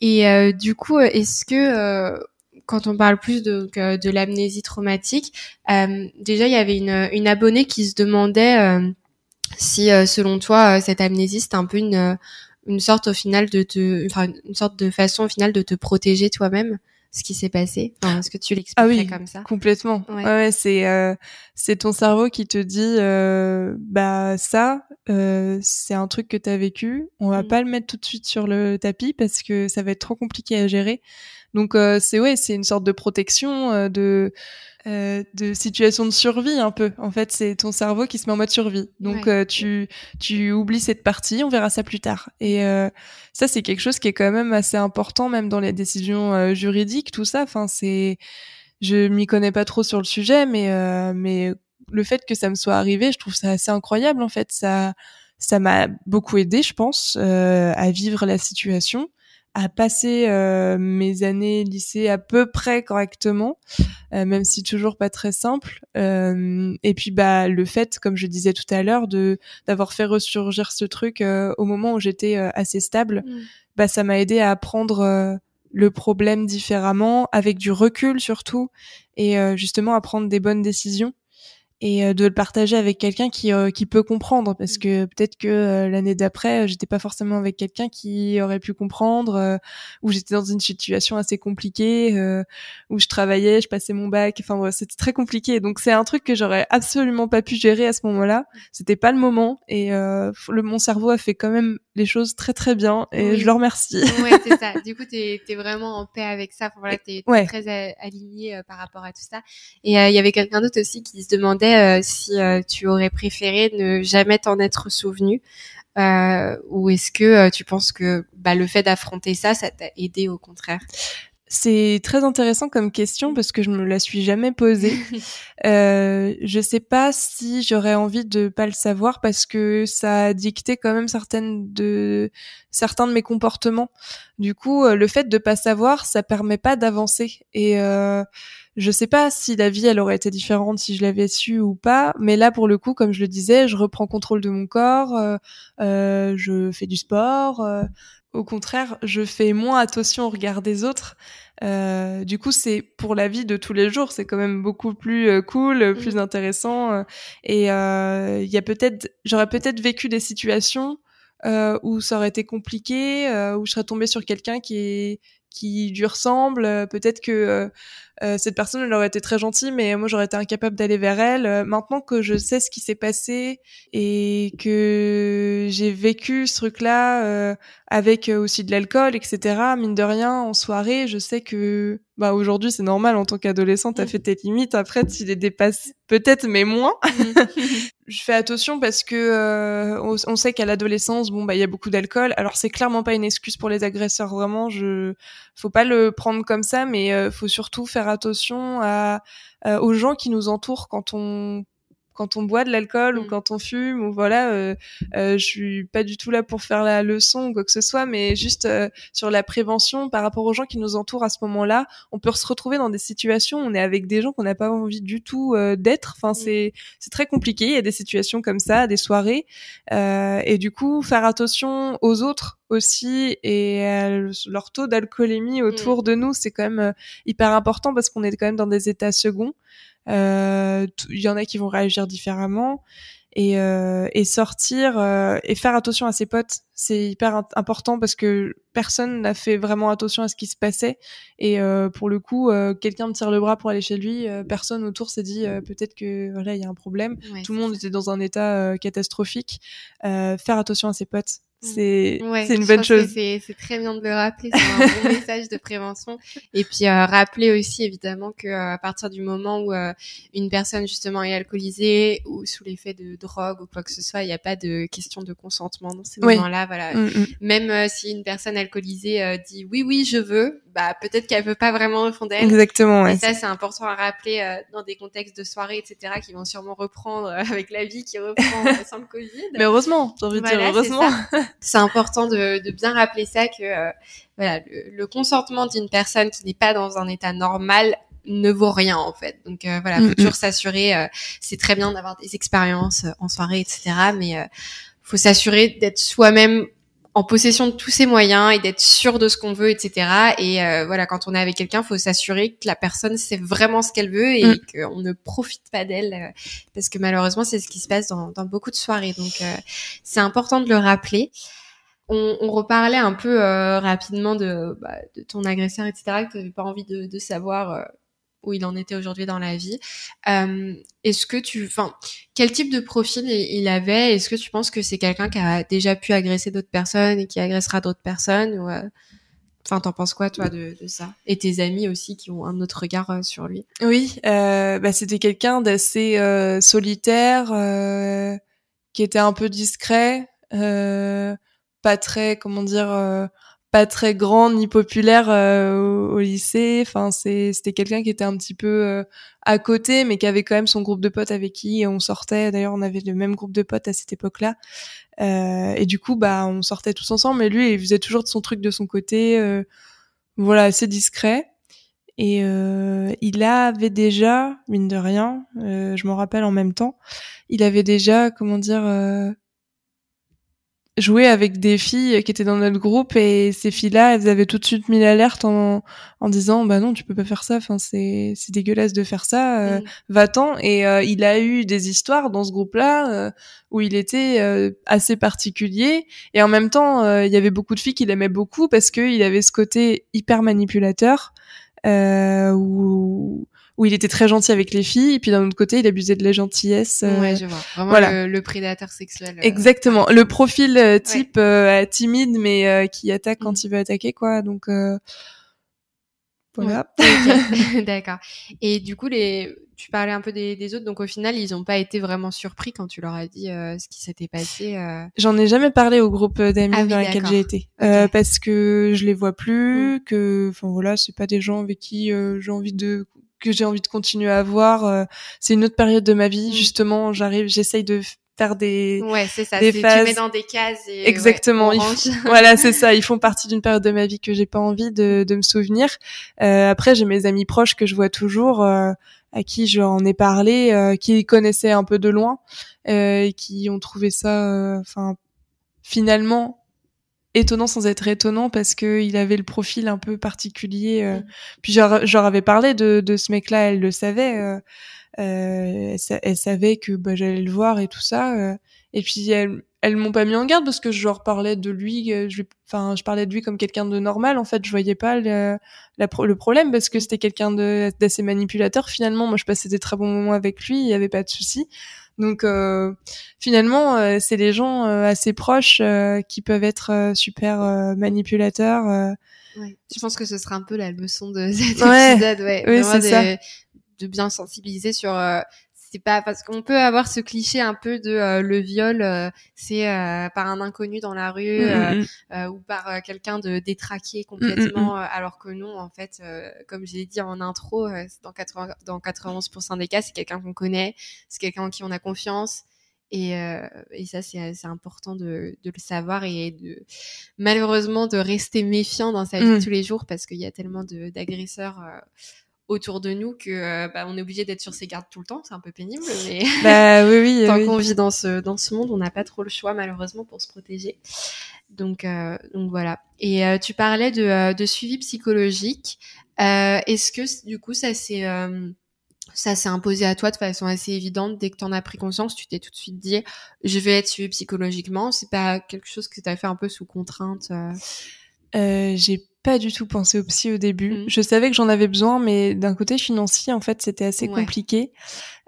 Et euh, du coup, est-ce que quand on parle plus de, de l'amnésie traumatique, déjà il y avait une, une abonnée qui se demandait si, selon toi, cette amnésie c'était un peu une une sorte au final de te, enfin une sorte de façon au final de te protéger toi-même? Ce qui s'est passé Est-ce que tu l'expliquerais ah oui, comme ça Complètement. Ouais, ouais c'est euh, c'est ton cerveau qui te dit euh, bah ça euh, c'est un truc que tu as vécu, on va mmh. pas le mettre tout de suite sur le tapis parce que ça va être trop compliqué à gérer. Donc euh, c'est ouais, c'est une sorte de protection euh, de euh, de situation de survie un peu. En fait, c'est ton cerveau qui se met en mode survie. Donc euh, tu tu oublies cette partie, on verra ça plus tard. Et euh, ça c'est quelque chose qui est quand même assez important même dans les décisions juridiques, tout ça. Enfin c'est je m'y connais pas trop sur le sujet, mais mais le fait que ça me soit arrivé, je trouve ça assez incroyable en fait. Ça ça m'a beaucoup aidé, je pense, à vivre la situation à passer euh, mes années lycée à peu près correctement, euh, même si toujours pas très simple. Euh, et puis bah le fait, comme je disais tout à l'heure, de d'avoir fait ressurgir ce truc au moment où j'étais assez stable, mm. bah ça m'a aidé à apprendre le problème différemment, avec du recul surtout, et justement à prendre des bonnes décisions et euh, de le partager avec quelqu'un qui euh, qui peut comprendre parce que peut-être que euh, l'année d'après j'étais pas forcément avec quelqu'un qui aurait pu comprendre où j'étais dans une situation assez compliquée où je travaillais je passais mon bac enfin c'était très compliqué. Donc c'est un truc que j'aurais absolument pas pu gérer à ce moment-là. C'était pas le moment et le mon cerveau a fait quand même les choses très très bien et je le remercie. Ouais c'est ça. Du coup t'es es vraiment en paix avec ça. Voilà t'es es très aligné par rapport à tout ça. Et il y avait quelqu'un d'autre aussi qui se demandait euh, si euh, tu aurais préféré ne jamais t'en être souvenu euh, ou est-ce que tu penses que bah, le fait d'affronter ça, ça t'a aidé au contraire? C'est très intéressant comme question parce que je me la suis jamais posée. euh, je sais pas si j'aurais envie de pas le savoir parce que ça a dicté quand même certaines de certains de mes comportements. Du coup, le fait de pas savoir, ça permet pas d'avancer et euh, je sais pas si la vie elle aurait été différente si je l'avais su ou pas, mais là pour le coup, comme je le disais, je reprends contrôle de mon corps, euh, euh, je fais du sport. Euh, au contraire, je fais moins attention au regard des autres. Euh, du coup, c'est pour la vie de tous les jours, c'est quand même beaucoup plus cool, plus mmh. intéressant. et il y a peut-être, j'aurais peut-être vécu des situations où ça aurait été compliqué, où je serais tombée sur quelqu'un qui est qui lui ressemble. Peut-être que euh, cette personne elle aurait été très gentille, mais moi j'aurais été incapable d'aller vers elle. Euh, maintenant que je sais ce qui s'est passé et que j'ai vécu ce truc-là euh, avec aussi de l'alcool, etc. Mine de rien, en soirée, je sais que bah aujourd'hui c'est normal en tant qu'adolescent, t'as mm. fait tes limites. Après, tu les dépasses peut-être, mais moins. Mm. je fais attention parce que on, sait qu'à l'adolescence, bon bah il y a beaucoup d'alcool. Alors c'est clairement pas une excuse pour les agresseurs, vraiment. Je faut pas le prendre comme ça, mais faut surtout faire attention à, aux gens qui nous entourent quand on quand on boit de l'alcool ou Mm. quand on fume ou voilà euh, euh, je suis pas du tout là pour faire la leçon ou quoi que ce soit mais juste euh, sur la prévention par rapport aux gens qui nous entourent à ce moment-là on peut se retrouver dans des situations où on est avec des gens qu'on n'a pas envie du tout euh, d'être. Enfin c'est c'est très compliqué il y a des situations comme ça des soirées euh, et du coup faire attention aux autres aussi et à leur taux d'alcoolémie autour de nous c'est quand même euh, hyper important parce qu'on est quand même dans des états seconds. euh, il y en a qui vont réagir différemment et, euh, et sortir euh, et faire attention à ses potes c'est hyper important parce que personne n'a fait vraiment attention à ce qui se passait et euh, pour le coup euh, quelqu'un me tire le bras pour aller chez lui euh, personne autour s'est dit euh, peut-être que voilà il y a un problème Ouais, tout le monde ça. était dans un état euh, catastrophique euh, faire attention à ses potes Mm. c'est Ouais, c'est une bonne chose C'est c'est très bien de le rappeler, c'est un bon message de prévention. Et puis euh, rappeler aussi évidemment que euh, à partir du moment où euh, une personne justement est alcoolisée ou sous l'effet de drogue ou quoi que ce soit, il n'y a pas de question de consentement dans ces Oui. moments-là. Voilà. Mm, mm. Même euh, si une personne alcoolisée euh, dit oui oui je veux, bah peut-être qu'elle veut pas vraiment au fond d'elle. exactement ouais. Et ça, c'est important à rappeler euh, dans des contextes de soirée, etc., qui vont sûrement reprendre avec la vie qui reprend sans le Covid. mais heureusement j'ai envie de dire Voilà, heureusement. C'est important de, de bien rappeler ça que euh, voilà, le, le consentement d'une personne qui n'est pas dans un état normal ne vaut rien en fait. Donc euh, voilà, faut Mm, toujours s'assurer. euh, c'est très bien d'avoir des expériences en soirée, etc. Mais faut s'assurer d'être soi-même en possession de tous ses moyens et d'être sûr de ce qu'on veut, etc. Et euh, voilà, quand on est avec quelqu'un, faut s'assurer que la personne sait vraiment ce qu'elle veut et Mm. qu'on ne profite pas d'elle, euh, parce que malheureusement, c'est ce qui se passe dans, dans beaucoup de soirées. Donc, euh, c'est important de le rappeler. On, on reparlait un peu euh, rapidement de, bah, de ton agresseur, etc., que tu n'avais pas envie de, de savoir euh, où il en était aujourd'hui dans la vie. Euh, Est-ce que tu, enfin, quel type de profil il, avait? Est-ce que tu penses que c'est quelqu'un qui a déjà pu agresser d'autres personnes et qui agressera d'autres personnes ou, euh, Enfin, t'en penses quoi, toi, de, de ça? Et tes amis aussi qui ont un autre regard euh, sur lui? Oui, euh, bah, c'était quelqu'un d'assez euh, solitaire, euh, qui était un peu discret, euh, pas très, comment dire, pas très grand ni populaire euh, au, lycée. Enfin, c'était quelqu'un qui était un petit peu euh, à côté, mais qui avait quand même son groupe de potes avec qui on sortait. D'ailleurs, on avait le même groupe de potes à cette époque-là. Euh, et du coup, bah, on sortait tous ensemble. Mais lui, il faisait toujours de son truc de son côté. euh, voilà, assez discret. Et il avait déjà, mine de rien, je m'en rappelle en même temps, il avait déjà, comment dire, joué avec des filles qui étaient dans notre groupe et ces filles-là, elles avaient tout de suite mis l'alerte en, en disant, bah non, tu peux pas faire ça, enfin c'est c'est dégueulasse de faire ça, euh, Mm. va-t'en. Et euh, il a eu des histoires dans ce groupe-là euh, où il était assez particulier et en même temps, il y avait beaucoup de filles qu'il aimait beaucoup parce qu'il avait ce côté hyper manipulateur euh, où, où il était très gentil avec les filles, et puis d'un autre côté, il abusait de la gentillesse. euh, Ouais, je vois. Vraiment voilà. le, le prédateur sexuel. euh, Exactement, le profil euh, type euh, timide mais qui attaque quand il veut attaquer, quoi. Donc euh, voilà. D'accord. Et du coup, les, tu parlais un peu des, des autres, donc au final, ils n'ont pas été vraiment surpris quand tu leur as dit ce qui s'était passé. J'en ai jamais parlé au groupe d'amis Ah oui, dans lequel j'ai été, Ok. euh, parce que je les vois plus, que, enfin voilà, c'est pas des gens avec qui j'ai envie de que j'ai envie de continuer à voir. euh, c'est une autre période de ma vie, Mm. justement. J'arrive, j'essaye de faire des Ouais, c'est ça. des phases- Tu mets dans des cases. Et, Exactement. ouais, ils voilà, c'est ça. Ils font partie d'une période de ma vie que j'ai pas envie de, de me souvenir. Euh, après, j'ai mes amis proches que je vois toujours, euh, à qui j'en ai parlé, euh, qui connaissaient un peu de loin, euh, et qui ont trouvé ça, euh, enfin, finalement étonnant sans être étonnant parce que il avait le profil un peu particulier. euh. Puis j'en avais parlé de, de ce mec-là, elle le savait. euh, euh, elle, sa- elle savait que bah, j'allais le voir et tout ça. euh. et puis elles, elles m'ont pas mis en garde parce que je leur parlais de lui. euh, je, enfin, je parlais de lui comme quelqu'un de normal. En fait, je voyais pas le, la le problème parce que c'était quelqu'un d'assez manipulateur. Finalement, moi, je passais des très bons moments avec lui. Il y avait pas de souci. Donc euh, finalement, euh, c'est les gens euh, assez proches euh, qui peuvent être euh, super euh, manipulateurs. euh. Ouais. Je pense que ce sera un peu la leçon de cet Ouais. épisode, ouais. Oui, c'est ça. de, de bien sensibiliser sur euh, c'est pas parce qu'on peut avoir ce cliché un peu de euh, le viol euh, c'est euh, par un inconnu dans la rue mm, mm, mm. ou par quelqu'un de détraqué complètement alors que non en fait comme j'ai dit en intro dans 80 dans 91% des cas c'est quelqu'un qu'on connaît c'est quelqu'un en qui on a confiance et, et ça c'est important de, de, le savoir et de malheureusement de rester méfiant dans sa vie tous les jours parce qu'il y a tellement d'agresseurs autour de nous que euh, bah, on est obligé d'être sur ses gardes tout le temps. C'est un peu pénible, mais bah, oui, oui, tant qu'on vit dans ce dans ce monde, on n'a pas trop le choix malheureusement pour se protéger. Donc euh, donc voilà. Et euh, tu parlais de, de suivi psychologique. Est-ce que du coup ça s'est ça s'est imposé à toi de façon assez évidente dès que tu en as pris conscience, tu t'es tout de suite dit je vais être suivi psychologiquement. C'est pas quelque chose que tu as fait un peu sous contrainte. J'ai pas du tout pensé au psy au début. Mmh. Je savais que j'en avais besoin, mais d'un côté financier, en fait, c'était assez compliqué.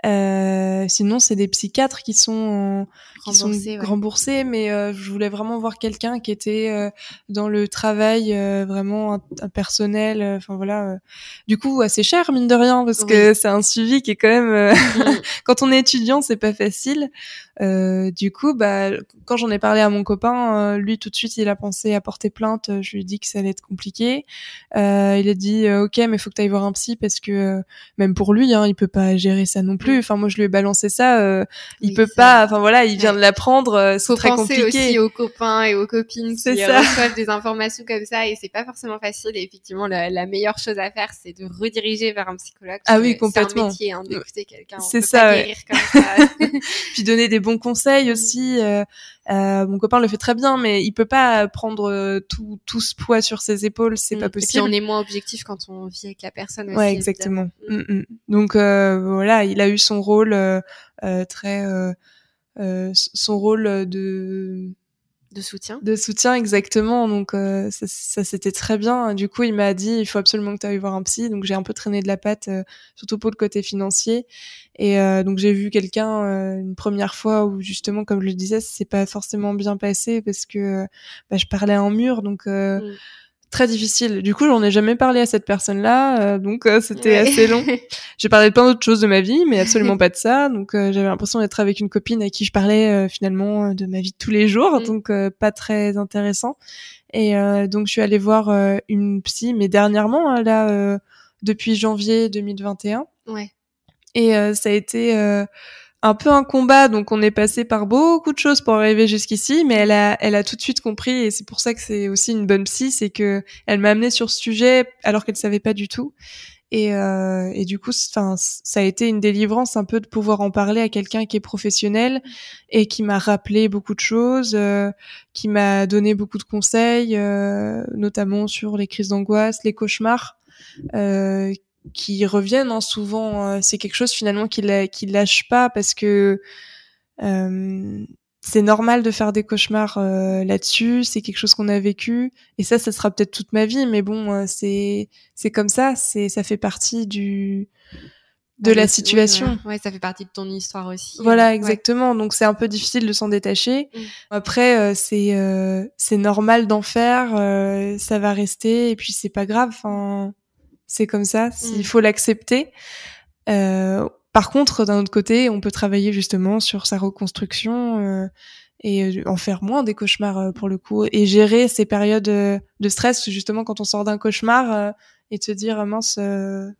Euh, sinon, c'est des psychiatres qui sont, qui sont remboursés, mais euh, je voulais vraiment voir quelqu'un qui était euh, dans le travail euh, vraiment un, personnel. Enfin voilà. Du coup, assez cher mine de rien parce que c'est un suivi qui est quand même. Mmh. quand on est étudiant, c'est pas facile. du coup, bah quand j'en ai parlé à mon copain, lui tout de suite, il a pensé à porter plainte. Je lui ai dit que ça allait être compliqué. il a dit ok, mais faut que tu ailles voir un psy parce que même pour lui, hein, il peut pas gérer ça non plus. Enfin, moi, je lui ai balancé ça. Euh, il peut pas. Enfin voilà, il vient de l'apprendre. Euh, c'est très compliqué. aussi aux copains et aux copines qui reçoivent des informations comme ça, et c'est pas forcément facile. Et effectivement, la, meilleure chose à faire, c'est de rediriger vers un psychologue. Ah oui, complètement. C'est un métier hein, d'écouter quelqu'un. C'est ça. Pas ouais. comme ça. Puis donner des bons conseils aussi. Euh, euh, mon copain le fait très bien, mais il peut pas prendre euh, tout, tout ce poids sur ses épaules, c'est pas possible. Mm. Et puis on est moins objectif quand on vit avec la personne. Aussi, ouais, exactement. Mm, mm. Donc euh, voilà, il a eu son rôle euh, euh très, son rôle de de soutien. De soutien, exactement. Donc euh, ça, ça c'était très bien. Du coup, il m'a dit, il faut absolument que tu ailles voir un psy. Donc j'ai un peu traîné de la patte, euh, surtout pour le côté financier. Et euh, donc j'ai vu quelqu'un une première fois où justement, comme je le disais, c'est pas forcément bien passé parce que bah, je parlais en mur. Donc mm très difficile. Du coup, j'en ai jamais parlé à cette personne-là, euh, donc euh, c'était assez long. J'ai parlé de plein d'autres choses de ma vie, mais absolument pas de ça. Donc euh, j'avais l'impression d'être avec une copine à qui je parlais finalement de ma vie de tous les jours, mm. donc pas très intéressant. Et donc je suis allée voir une psy, mais dernièrement, hein, là, depuis janvier 2021. Ouais. Et ça a été un peu un combat, donc on est passé par beaucoup de choses pour arriver jusqu'ici, mais elle a, elle a tout de suite compris, et c'est pour ça que c'est aussi une bonne psy, c'est que elle m'a amené sur ce sujet alors qu'elle savait pas du tout. Et, euh, et du coup, enfin, ça a été une délivrance un peu de pouvoir en parler à quelqu'un qui est professionnel et qui m'a rappelé beaucoup de choses, euh, qui m'a donné beaucoup de conseils, euh, notamment sur les crises d'angoisse, les cauchemars, euh, qui reviennent hein, souvent. Euh, c'est quelque chose finalement qui, qui lâche pas parce que euh, c'est normal de faire des cauchemars euh, là-dessus. C'est quelque chose qu'on a vécu et ça, ça sera peut-être toute ma vie. Mais bon, c'est c'est comme ça. C'est ça fait partie du de la situation. ouais. ça fait partie de ton histoire aussi. Voilà, exactement. Donc c'est un peu difficile de s'en détacher. Mm. Après, c'est c'est normal d'en faire. ça va rester et puis c'est pas grave. Enfin c'est comme ça, il mm. faut l'accepter. Euh, par contre, d'un autre côté, on peut travailler justement sur sa reconstruction euh, et en faire moins des cauchemars euh, pour le coup et gérer ces périodes de stress justement quand on sort d'un cauchemar et te dire mince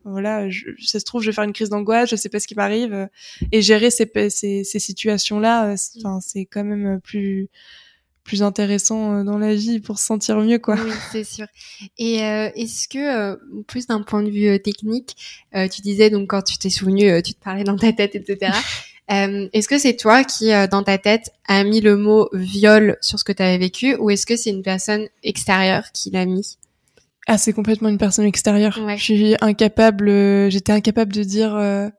voilà ça se trouve je vais faire une crise d'angoisse je sais pas ce qui m'arrive et gérer ces, ces, ces situations là mm. c'est quand même plus plus intéressant euh, dans la vie pour se sentir mieux quoi. Oui, c'est sûr. Et euh, est-ce que euh, plus d'un point de vue technique, tu disais donc quand tu t'es souvenu, tu te parlais dans ta tête, etc. est-ce que c'est toi qui, dans ta tête, a mis le mot viol sur ce que tu avais vécu ou est-ce que c'est une personne extérieure qui l'a mis? Ah, c'est complètement une personne extérieure. Je suis incapable, j'étais incapable de dire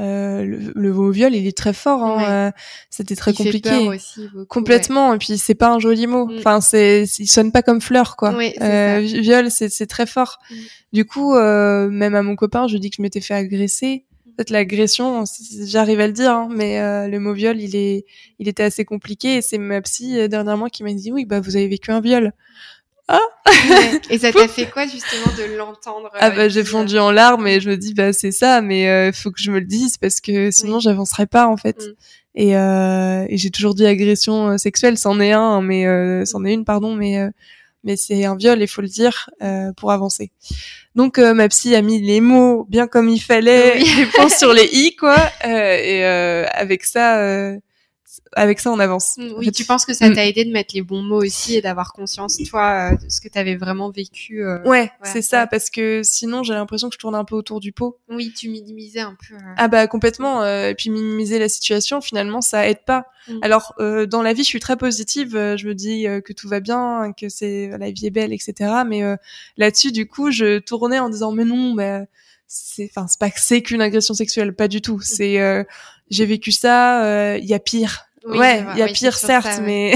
euh, le, le, mot viol, il est très fort. Hein, euh, C'était très compliqué. Fait peur aussi, Complètement. Et puis c'est pas un joli mot. Mm. Enfin, c'est, il sonne pas comme fleur, quoi. euh, viol, c'est très fort. Mm. Du coup, euh, même à mon copain, je dis que je m'étais fait agresser. Peut-être l'agression, j'arrive à le dire, hein, mais euh, le mot viol, il est, il était assez compliqué. Et c'est ma psy dernièrement qui m'a dit oui, bah vous avez vécu un viol. Ah Et ça t'a fait quoi justement de l'entendre Ah bah j'ai fondu en larmes et je me dis bah c'est ça, mais il faut que je me le dise parce que sinon j'avancerai pas en fait. Mm. Et, euh, et j'ai toujours dit agression sexuelle, c'en est un, mais euh, c'en est une pardon, mais mais c'est un viol, il faut le dire, euh, pour avancer. Donc euh, ma psy a mis les mots bien comme il fallait, les points sur les i quoi, euh, et euh, avec ça, euh, avec ça on avance. Mm, oui, tu penses que ça mm. t'a aidé de mettre les bons mots aussi et d'avoir conscience toi de ce que tu avais vraiment vécu. ouais, c'est ça, parce que sinon j'ai l'impression que je tourne un peu autour du pot. Oui, tu minimisais un peu. Ah bah complètement, et puis minimiser la situation finalement ça aide pas. Mm. Alors euh, dans la vie, je suis très positive. Euh, je me dis euh, que tout va bien, que c'est la vie est belle, etc. Mais là-dessus, du coup, je tournais en disant mais non, bah, c'est, enfin, c'est pas que c'est qu'une agression sexuelle, pas du tout. C'est, j'ai vécu ça. Il y a pire. ouais, il y a pire certes, mais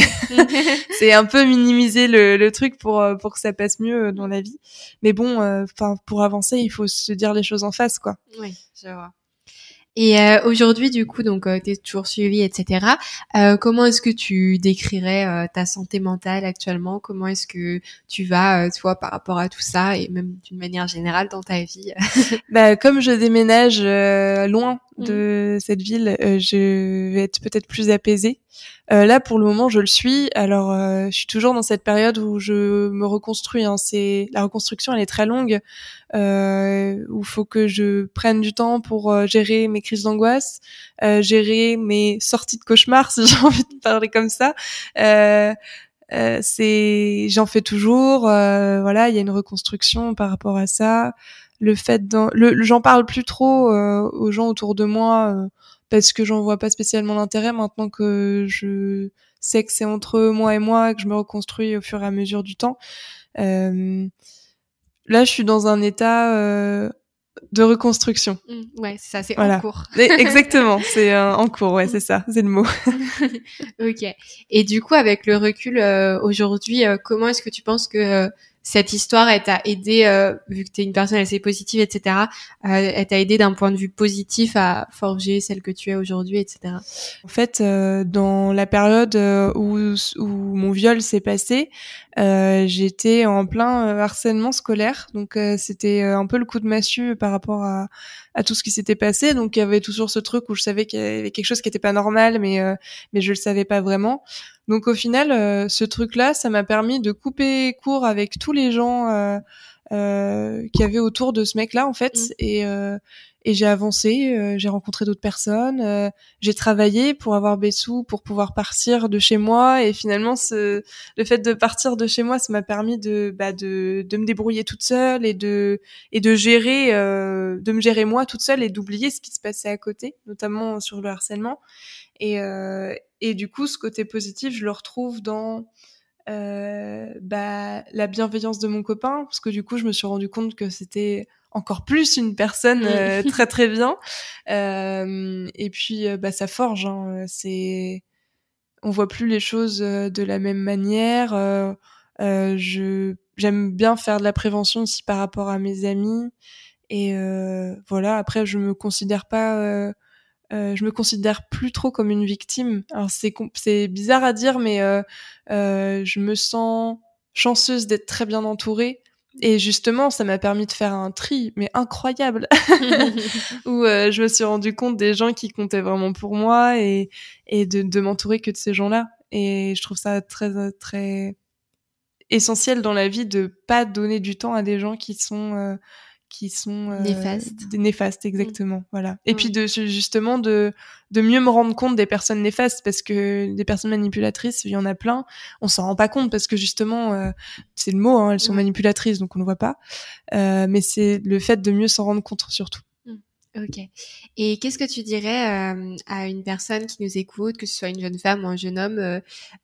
c'est un peu minimiser le, le, truc pour pour que ça passe mieux dans la vie. Mais bon, enfin, pour avancer, il faut se dire les choses en face, quoi. Oui, je vois. Et euh, aujourd'hui, du coup, donc euh, tu es toujours suivi, etc. Euh, comment est-ce que tu décrirais euh, ta santé mentale actuellement? Comment est-ce que tu vas, toi, par rapport à tout ça, et même d'une manière générale dans ta vie? Bah, comme je déménage loin de mmh. cette ville, je vais être peut-être plus apaisée. Euh, là, pour le moment, je le suis. Alors, euh, je suis toujours dans cette période où je me reconstruis. Hein. C'est la reconstruction, elle est très longue, euh, où il faut que je prenne du temps pour euh, gérer mes crises d'angoisse, euh, gérer mes sorties de cauchemar, si j'ai envie de parler comme ça. c'est, j'en fais toujours. voilà, il y a une reconstruction par rapport à ça. Le fait, le, j'en parle plus trop aux gens autour de moi parce que j'en vois pas spécialement l'intérêt maintenant que je sais que c'est entre moi et moi que je me reconstruis au fur et à mesure du temps. Euh, là, je suis dans un état euh, de reconstruction. Mmh, ouais, c'est ça, c'est en cours. Exactement, c'est euh, en cours, ouais, c'est ça, c'est le mot. ok. Et du coup, avec le recul euh, aujourd'hui, euh, comment est-ce que tu penses que cette histoire, elle t'a aidé, euh, vu que tu es une personne assez positive, etc., euh, elle t'a aidé d'un point de vue positif à forger celle que tu es aujourd'hui, etc. En fait, euh, dans la période où, où mon viol s'est passé, j'étais en plein harcèlement scolaire, donc c'était un peu le coup de massue par rapport à, à tout ce qui s'était passé. Donc il y avait toujours ce truc où je savais qu'il y avait quelque chose qui n'était pas normal, mais mais je le savais pas vraiment. Donc au final, euh, ce truc-là, ça m'a permis de couper court avec tous les gens euh, euh, qui avaient autour de ce mec-là en fait, mm. et, et j'ai avancé, j'ai rencontré d'autres personnes, j'ai travaillé pour avoir des sous pour pouvoir partir de chez moi, et finalement, ce, le fait de partir de chez moi, ça m'a permis de, bah, de, de me débrouiller toute seule et de et de gérer, de me gérer moi toute seule et d'oublier ce qui se passait à côté, notamment sur le harcèlement. Et, euh, et du coup, ce côté positif, je le retrouve dans euh, bah, la bienveillance de mon copain, parce que du coup, je me suis rendu compte que c'était encore plus une personne euh, très très bien. Euh, et puis, euh, bah, ça forge. Hein, c'est, on voit plus les choses euh, de la même manière. je j'aime bien faire de la prévention aussi par rapport à mes amis. Et voilà. Après, je me considère pas euh, je me considère plus trop comme une victime. Alors c'est c'est bizarre à dire, mais euh, euh, je me sens chanceuse d'être très bien entourée. Et justement, ça m'a permis de faire un tri, mais incroyable, où euh, je me suis rendu compte des gens qui comptaient vraiment pour moi et, et de, de m'entourer que de ces gens-là. Et je trouve ça très très essentiel dans la vie de pas donner du temps à des gens qui sont euh, qui sont euh, néfastes. néfastes exactement voilà. Et puis de justement de de mieux me rendre compte des personnes néfastes parce que des personnes manipulatrices il y en a plein. On s'en rend pas compte parce que justement euh, c'est le mot hein, elles sont manipulatrices donc on ne voit pas. Euh, mais c'est le fait de mieux s'en rendre compte surtout. Ok. Et qu'est-ce que tu dirais euh, à une personne qui nous écoute, que ce soit une jeune femme ou un jeune homme, euh,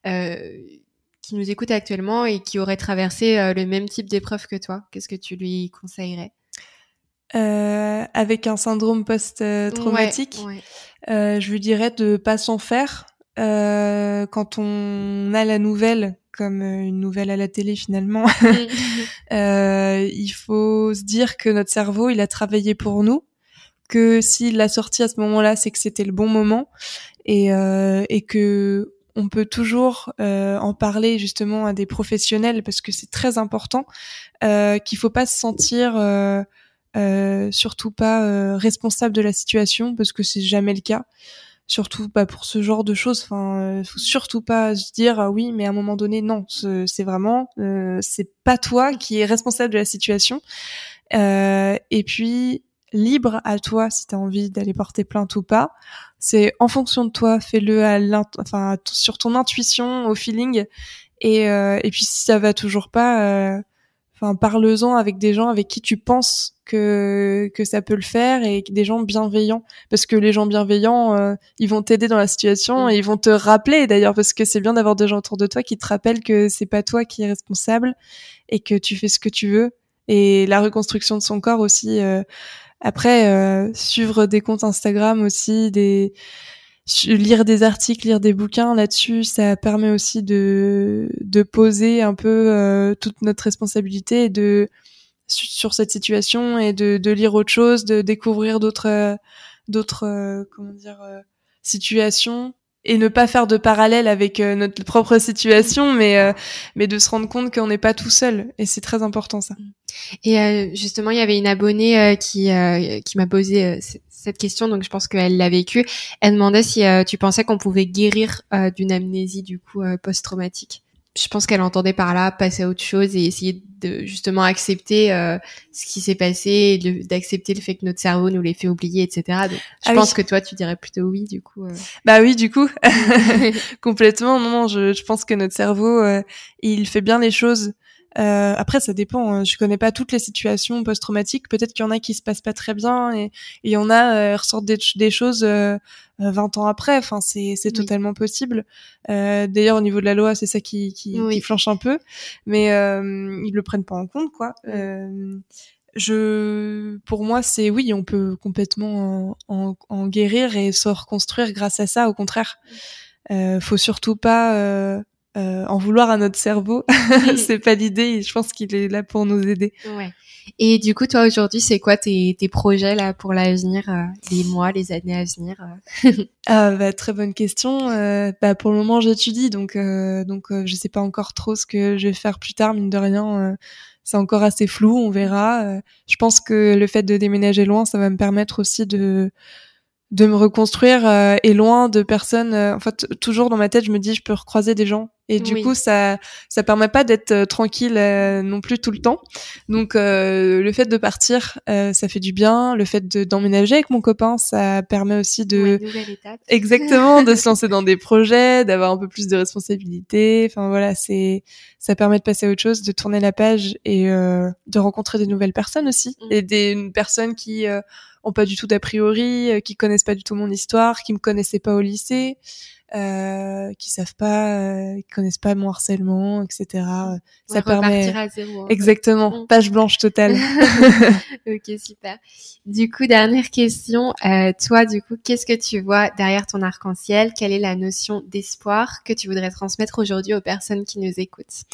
euh qui nous écoute actuellement et qui aurait traversé le même type d'épreuve que toi? Qu'est-ce que tu lui conseillerais? Euh, avec un syndrome post-traumatique, euh, je lui dirais de pas s'en faire. Euh, quand on a la nouvelle, comme une nouvelle à la télé finalement, euh, il faut se dire que notre cerveau, il a travaillé pour nous, que s'il l'a sorti à ce moment-là, c'est que c'était le bon moment, et, euh, et que on peut toujours en parler justement à des professionnels parce que c'est très important. qu'il faut pas se sentir surtout pas responsable de la situation parce que c'est jamais le cas surtout pas pour ce genre de choses. Enfin, euh, surtout pas se dire ah oui, mais à un moment donné, non, c'est vraiment euh, c'est pas toi qui est responsable de la situation. Euh, et puis libre à toi si tu as envie d'aller porter plainte ou pas. C'est en fonction de toi, fais-le à enfin sur ton intuition, au feeling. Et, euh, et puis si ça va toujours pas, euh, enfin parle-en avec des gens avec qui tu penses que que ça peut le faire et des gens bienveillants. Parce que les gens bienveillants euh, ils vont t'aider dans la situation et ils vont te rappeler d'ailleurs parce que c'est bien d'avoir des gens autour de toi qui te rappellent que c'est pas toi qui es responsable et que tu fais ce que tu veux et la reconstruction de son corps aussi euh, après euh, suivre des comptes Instagram aussi des lire des articles, lire des bouquins là-dessus, ça permet aussi de, de poser un peu euh, toute notre responsabilité et de sur cette situation et de, de lire autre chose, de découvrir d'autres euh, d'autres euh, comment dire situations et ne pas faire de parallèle avec notre propre situation, mais mais de se rendre compte qu'on n'est pas tout seul et c'est très important ça. Et justement, il y avait une abonnée qui qui m'a posé cette question, donc je pense qu'elle l'a vécu. Elle demandait si euh, tu pensais qu'on pouvait guérir euh, d'une amnésie du coup euh, post-traumatique. Je pense qu'elle entendait par là passer à autre chose et essayer de justement accepter ce qui s'est passé, d'accepter le fait que notre cerveau nous l'ait fait oublier, etc. Donc, je ah pense que toi, tu dirais plutôt oui, du coup. Bah oui, du coup, complètement. Non, non, je, je, pense que notre cerveau, il fait bien les choses euh, après, ça dépend. Hein. Je connais pas toutes les situations post-traumatiques. Peut-être qu'il y en a qui se passent pas très bien et il y en a euh, ressortent des, des choses euh, 20 ans après. Enfin, c'est c'est totalement possible. Euh, D'ailleurs, au niveau de la loi, c'est ça qui qui, qui, flanche un peu, mais euh, ils le prennent pas en compte, quoi. Euh, je, pour moi, c'est oui, on peut complètement en, en, en, guérir et se reconstruire grâce à ça. Au contraire, euh, faut surtout pas euh, euh, en vouloir à notre cerveau. c'est pas l'idée. Je pense qu'il est là pour nous aider. Ouais. Et du coup, toi aujourd'hui, c'est quoi tes, tes projets là pour l'avenir, euh, les mois, les années à venir euh? ah, bah, Très bonne question. bah, pour le moment, j'étudie, donc donc je sais pas encore trop ce que je vais faire plus tard. Mine de rien, c'est encore assez flou. On verra. je pense que le fait de déménager loin, ça va me permettre aussi de de me reconstruire euh, et loin de personnes. Euh, en fait, toujours dans ma tête, je me dis, je peux recroiser des gens. Et du coup, ça ça permet pas d'être euh, tranquille non plus tout le temps. Donc, le fait de partir, ça fait du bien. Le fait d'emménager avec mon copain, ça permet aussi de exactement de se lancer dans des projets, d'avoir un peu plus de responsabilités. Enfin voilà, c'est ça permet de passer à autre chose, de tourner la page et de rencontrer des nouvelles personnes aussi mm. et des personnes qui ont pas du tout d'a priori, euh, qui connaissent pas du tout mon histoire, qui me connaissaient pas au lycée, euh, qui savent pas, euh, qui connaissent pas mon harcèlement, etc. ça permet à zéro, exactement mm. page blanche totale. ok super. Du coup dernière question, euh, toi du coup qu'est-ce que tu vois derrière ton arc-en-ciel? Quelle est la notion d'espoir que tu voudrais transmettre aujourd'hui aux personnes qui nous écoutent?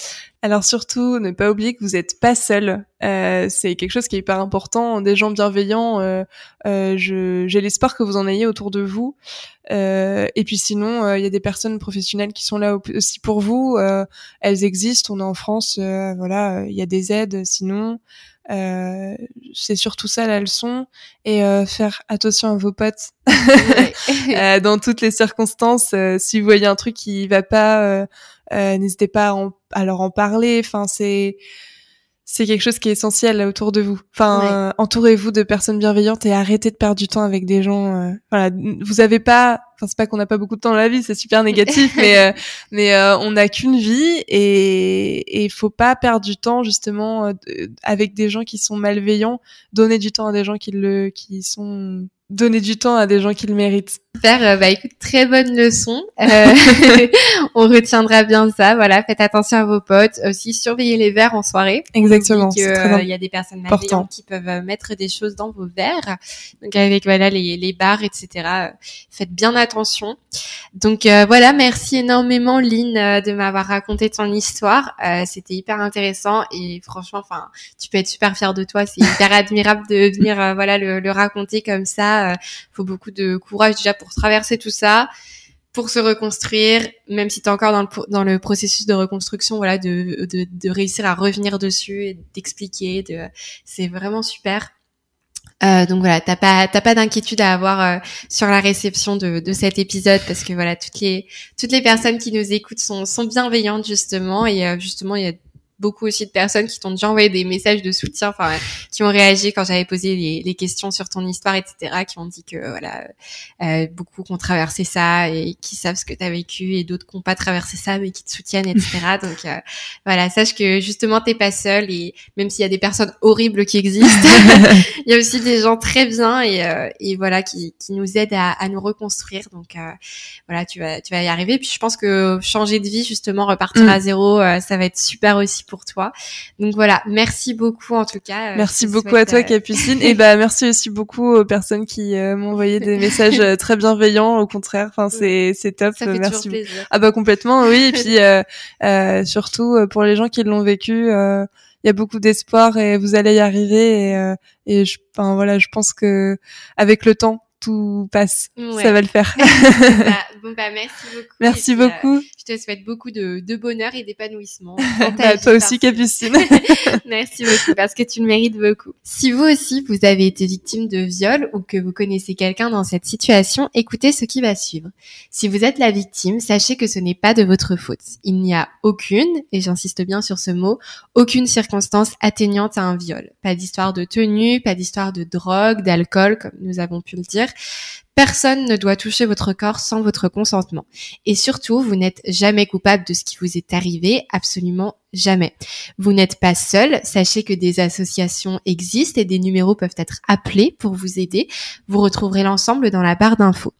Alors surtout, ne pas oublier que vous n'êtes pas seul. Euh, c'est quelque chose qui est hyper important. Des gens bienveillants, euh, euh, j'ai l'espoir que vous en ayez autour de vous. Euh, et puis sinon, euh, il y a des personnes professionnelles qui sont là aussi pour vous. Euh, elles existent. On est en France, voilà, il y a des aides. Sinon, c'est surtout ça la leçon. Et faire attention à vos potes dans toutes les circonstances. si vous voyez un truc qui va pas euh, n'hésitez pas à, leur en parler. Enfin, c'est c'est quelque chose qui est essentiel autour de vous. Enfin, entourez-vous de personnes bienveillantes et arrêtez de perdre du temps avec des gens. Euh, voilà, vous avez pas. Enfin, c'est pas qu'on n'a pas beaucoup de temps dans la vie, c'est super négatif, mais euh, mais on n'a qu'une vie et il faut pas perdre du temps justement avec des gens qui sont malveillants. Donner du temps à des gens qui le qui sont donner du temps à des gens qui le méritent. Super, euh, bah écoute, très bonne leçon. Euh, on retiendra bien ça. Voilà, faites attention à vos potes. Aussi, surveillez les verres en soirée. Exactement. Il euh, y a des personnes malveillantes qui peuvent mettre des choses dans vos verres. Donc avec voilà les, les bars, etc. Faites bien attention. Donc voilà, merci énormément Lynn de m'avoir raconté ton histoire. C'était hyper intéressant et franchement, enfin, tu peux être super fière de toi. C'est hyper admirable de venir voilà le, le raconter comme ça. Faut beaucoup de courage déjà pour traverser tout ça pour se reconstruire, même si tu es encore dans le, dans le processus de reconstruction, voilà, de, de, de réussir à revenir dessus et d'expliquer. De, c'est vraiment super. Euh, donc voilà, t'as pas t'as pas d'inquiétude à avoir euh, sur la réception de, de cet épisode parce que voilà toutes les toutes les personnes qui nous écoutent sont sont bienveillantes justement et euh, justement il y a beaucoup aussi de personnes qui t'ont déjà envoyé des messages de soutien, enfin, qui ont réagi quand j'avais posé les, les, questions sur ton histoire, etc., qui ont dit que voilà, euh, beaucoup qui ont traversé ça et qui savent ce que tu as vécu et d'autres qui n'ont pas traversé ça mais qui te soutiennent, etc. Donc euh, voilà, sache que justement t'es pas seule et même s'il y a des personnes horribles qui existent, il y a aussi des gens très bien et, euh, et voilà qui, qui nous aident à, à nous reconstruire. Donc euh, voilà, tu vas tu vas y arriver. Puis je pense que changer de vie justement, repartir mm. à zéro, euh, ça va être super aussi pour toi. Donc voilà, merci beaucoup en tout cas. Euh, merci beaucoup à toi, euh, Capucine. et bah merci aussi beaucoup aux personnes qui euh, m'ont envoyé des messages très bienveillants. Au contraire, enfin c'est c'est top. Ça fait merci. Plaisir. Ah bah complètement, oui. Et puis surtout pour les gens qui l'ont vécu. il y a beaucoup d'espoir et vous allez y arriver et, et je, enfin, voilà, je pense que avec le temps, tout passe. Ça va le faire. bah, bon, bah, merci beaucoup. Merci beaucoup. Euh, je te souhaite beaucoup de, de bonheur et d'épanouissement. bah, toi aussi, Capucine. merci beaucoup parce que tu le mérites beaucoup. Si vous aussi, vous avez été victime de viol ou que vous connaissez quelqu'un dans cette situation, écoutez ce qui va suivre. Si vous êtes la victime, sachez que ce n'est pas de votre faute. Il n'y a aucune, et j'insiste bien sur ce mot, aucune circonstance atteignante à un viol. Pas d'histoire de tenue, pas d'histoire de drogue, d'alcool, comme nous avons pu le dire Personne ne doit toucher votre corps sans votre consentement. Et surtout, vous n'êtes jamais coupable de ce qui vous est arrivé, absolument jamais. Vous n'êtes pas seul, sachez que des associations existent et des numéros peuvent être appelés pour vous aider. Vous retrouverez l'ensemble dans la barre d'infos.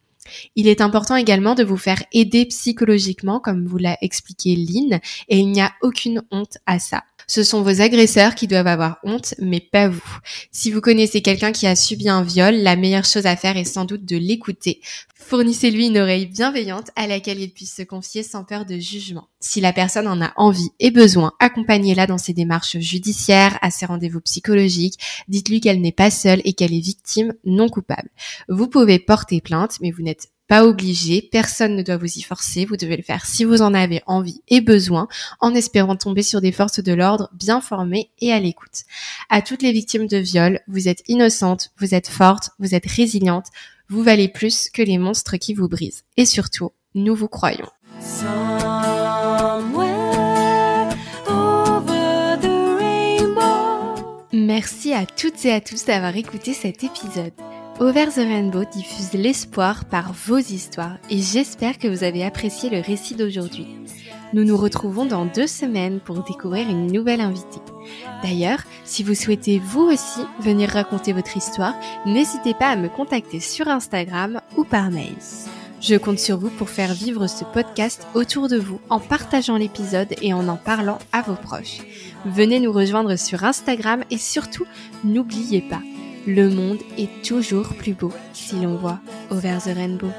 Il est important également de vous faire aider psychologiquement, comme vous l'a expliqué Lynn, et il n'y a aucune honte à ça. Ce sont vos agresseurs qui doivent avoir honte, mais pas vous. Si vous connaissez quelqu'un qui a subi un viol, la meilleure chose à faire est sans doute de l'écouter. Fournissez-lui une oreille bienveillante à laquelle il puisse se confier sans peur de jugement. Si la personne en a envie et besoin, accompagnez-la dans ses démarches judiciaires, à ses rendez-vous psychologiques. Dites-lui qu'elle n'est pas seule et qu'elle est victime non coupable. Vous pouvez porter plainte, mais vous n'êtes pas obligé, personne ne doit vous y forcer, vous devez le faire si vous en avez envie et besoin, en espérant tomber sur des forces de l'ordre bien formées et à l'écoute. À toutes les victimes de viol, vous êtes innocente, vous êtes forte, vous êtes résiliente, vous valez plus que les monstres qui vous brisent. Et surtout, nous vous croyons. Merci à toutes et à tous d'avoir écouté cet épisode. Over the Rainbow diffuse l'espoir par vos histoires et j'espère que vous avez apprécié le récit d'aujourd'hui. Nous nous retrouvons dans deux semaines pour découvrir une nouvelle invitée. D'ailleurs, si vous souhaitez vous aussi venir raconter votre histoire, n'hésitez pas à me contacter sur Instagram ou par mail. Je compte sur vous pour faire vivre ce podcast autour de vous en partageant l'épisode et en en parlant à vos proches. Venez nous rejoindre sur Instagram et surtout, n'oubliez pas, le monde est toujours plus beau si l'on voit over the rainbow.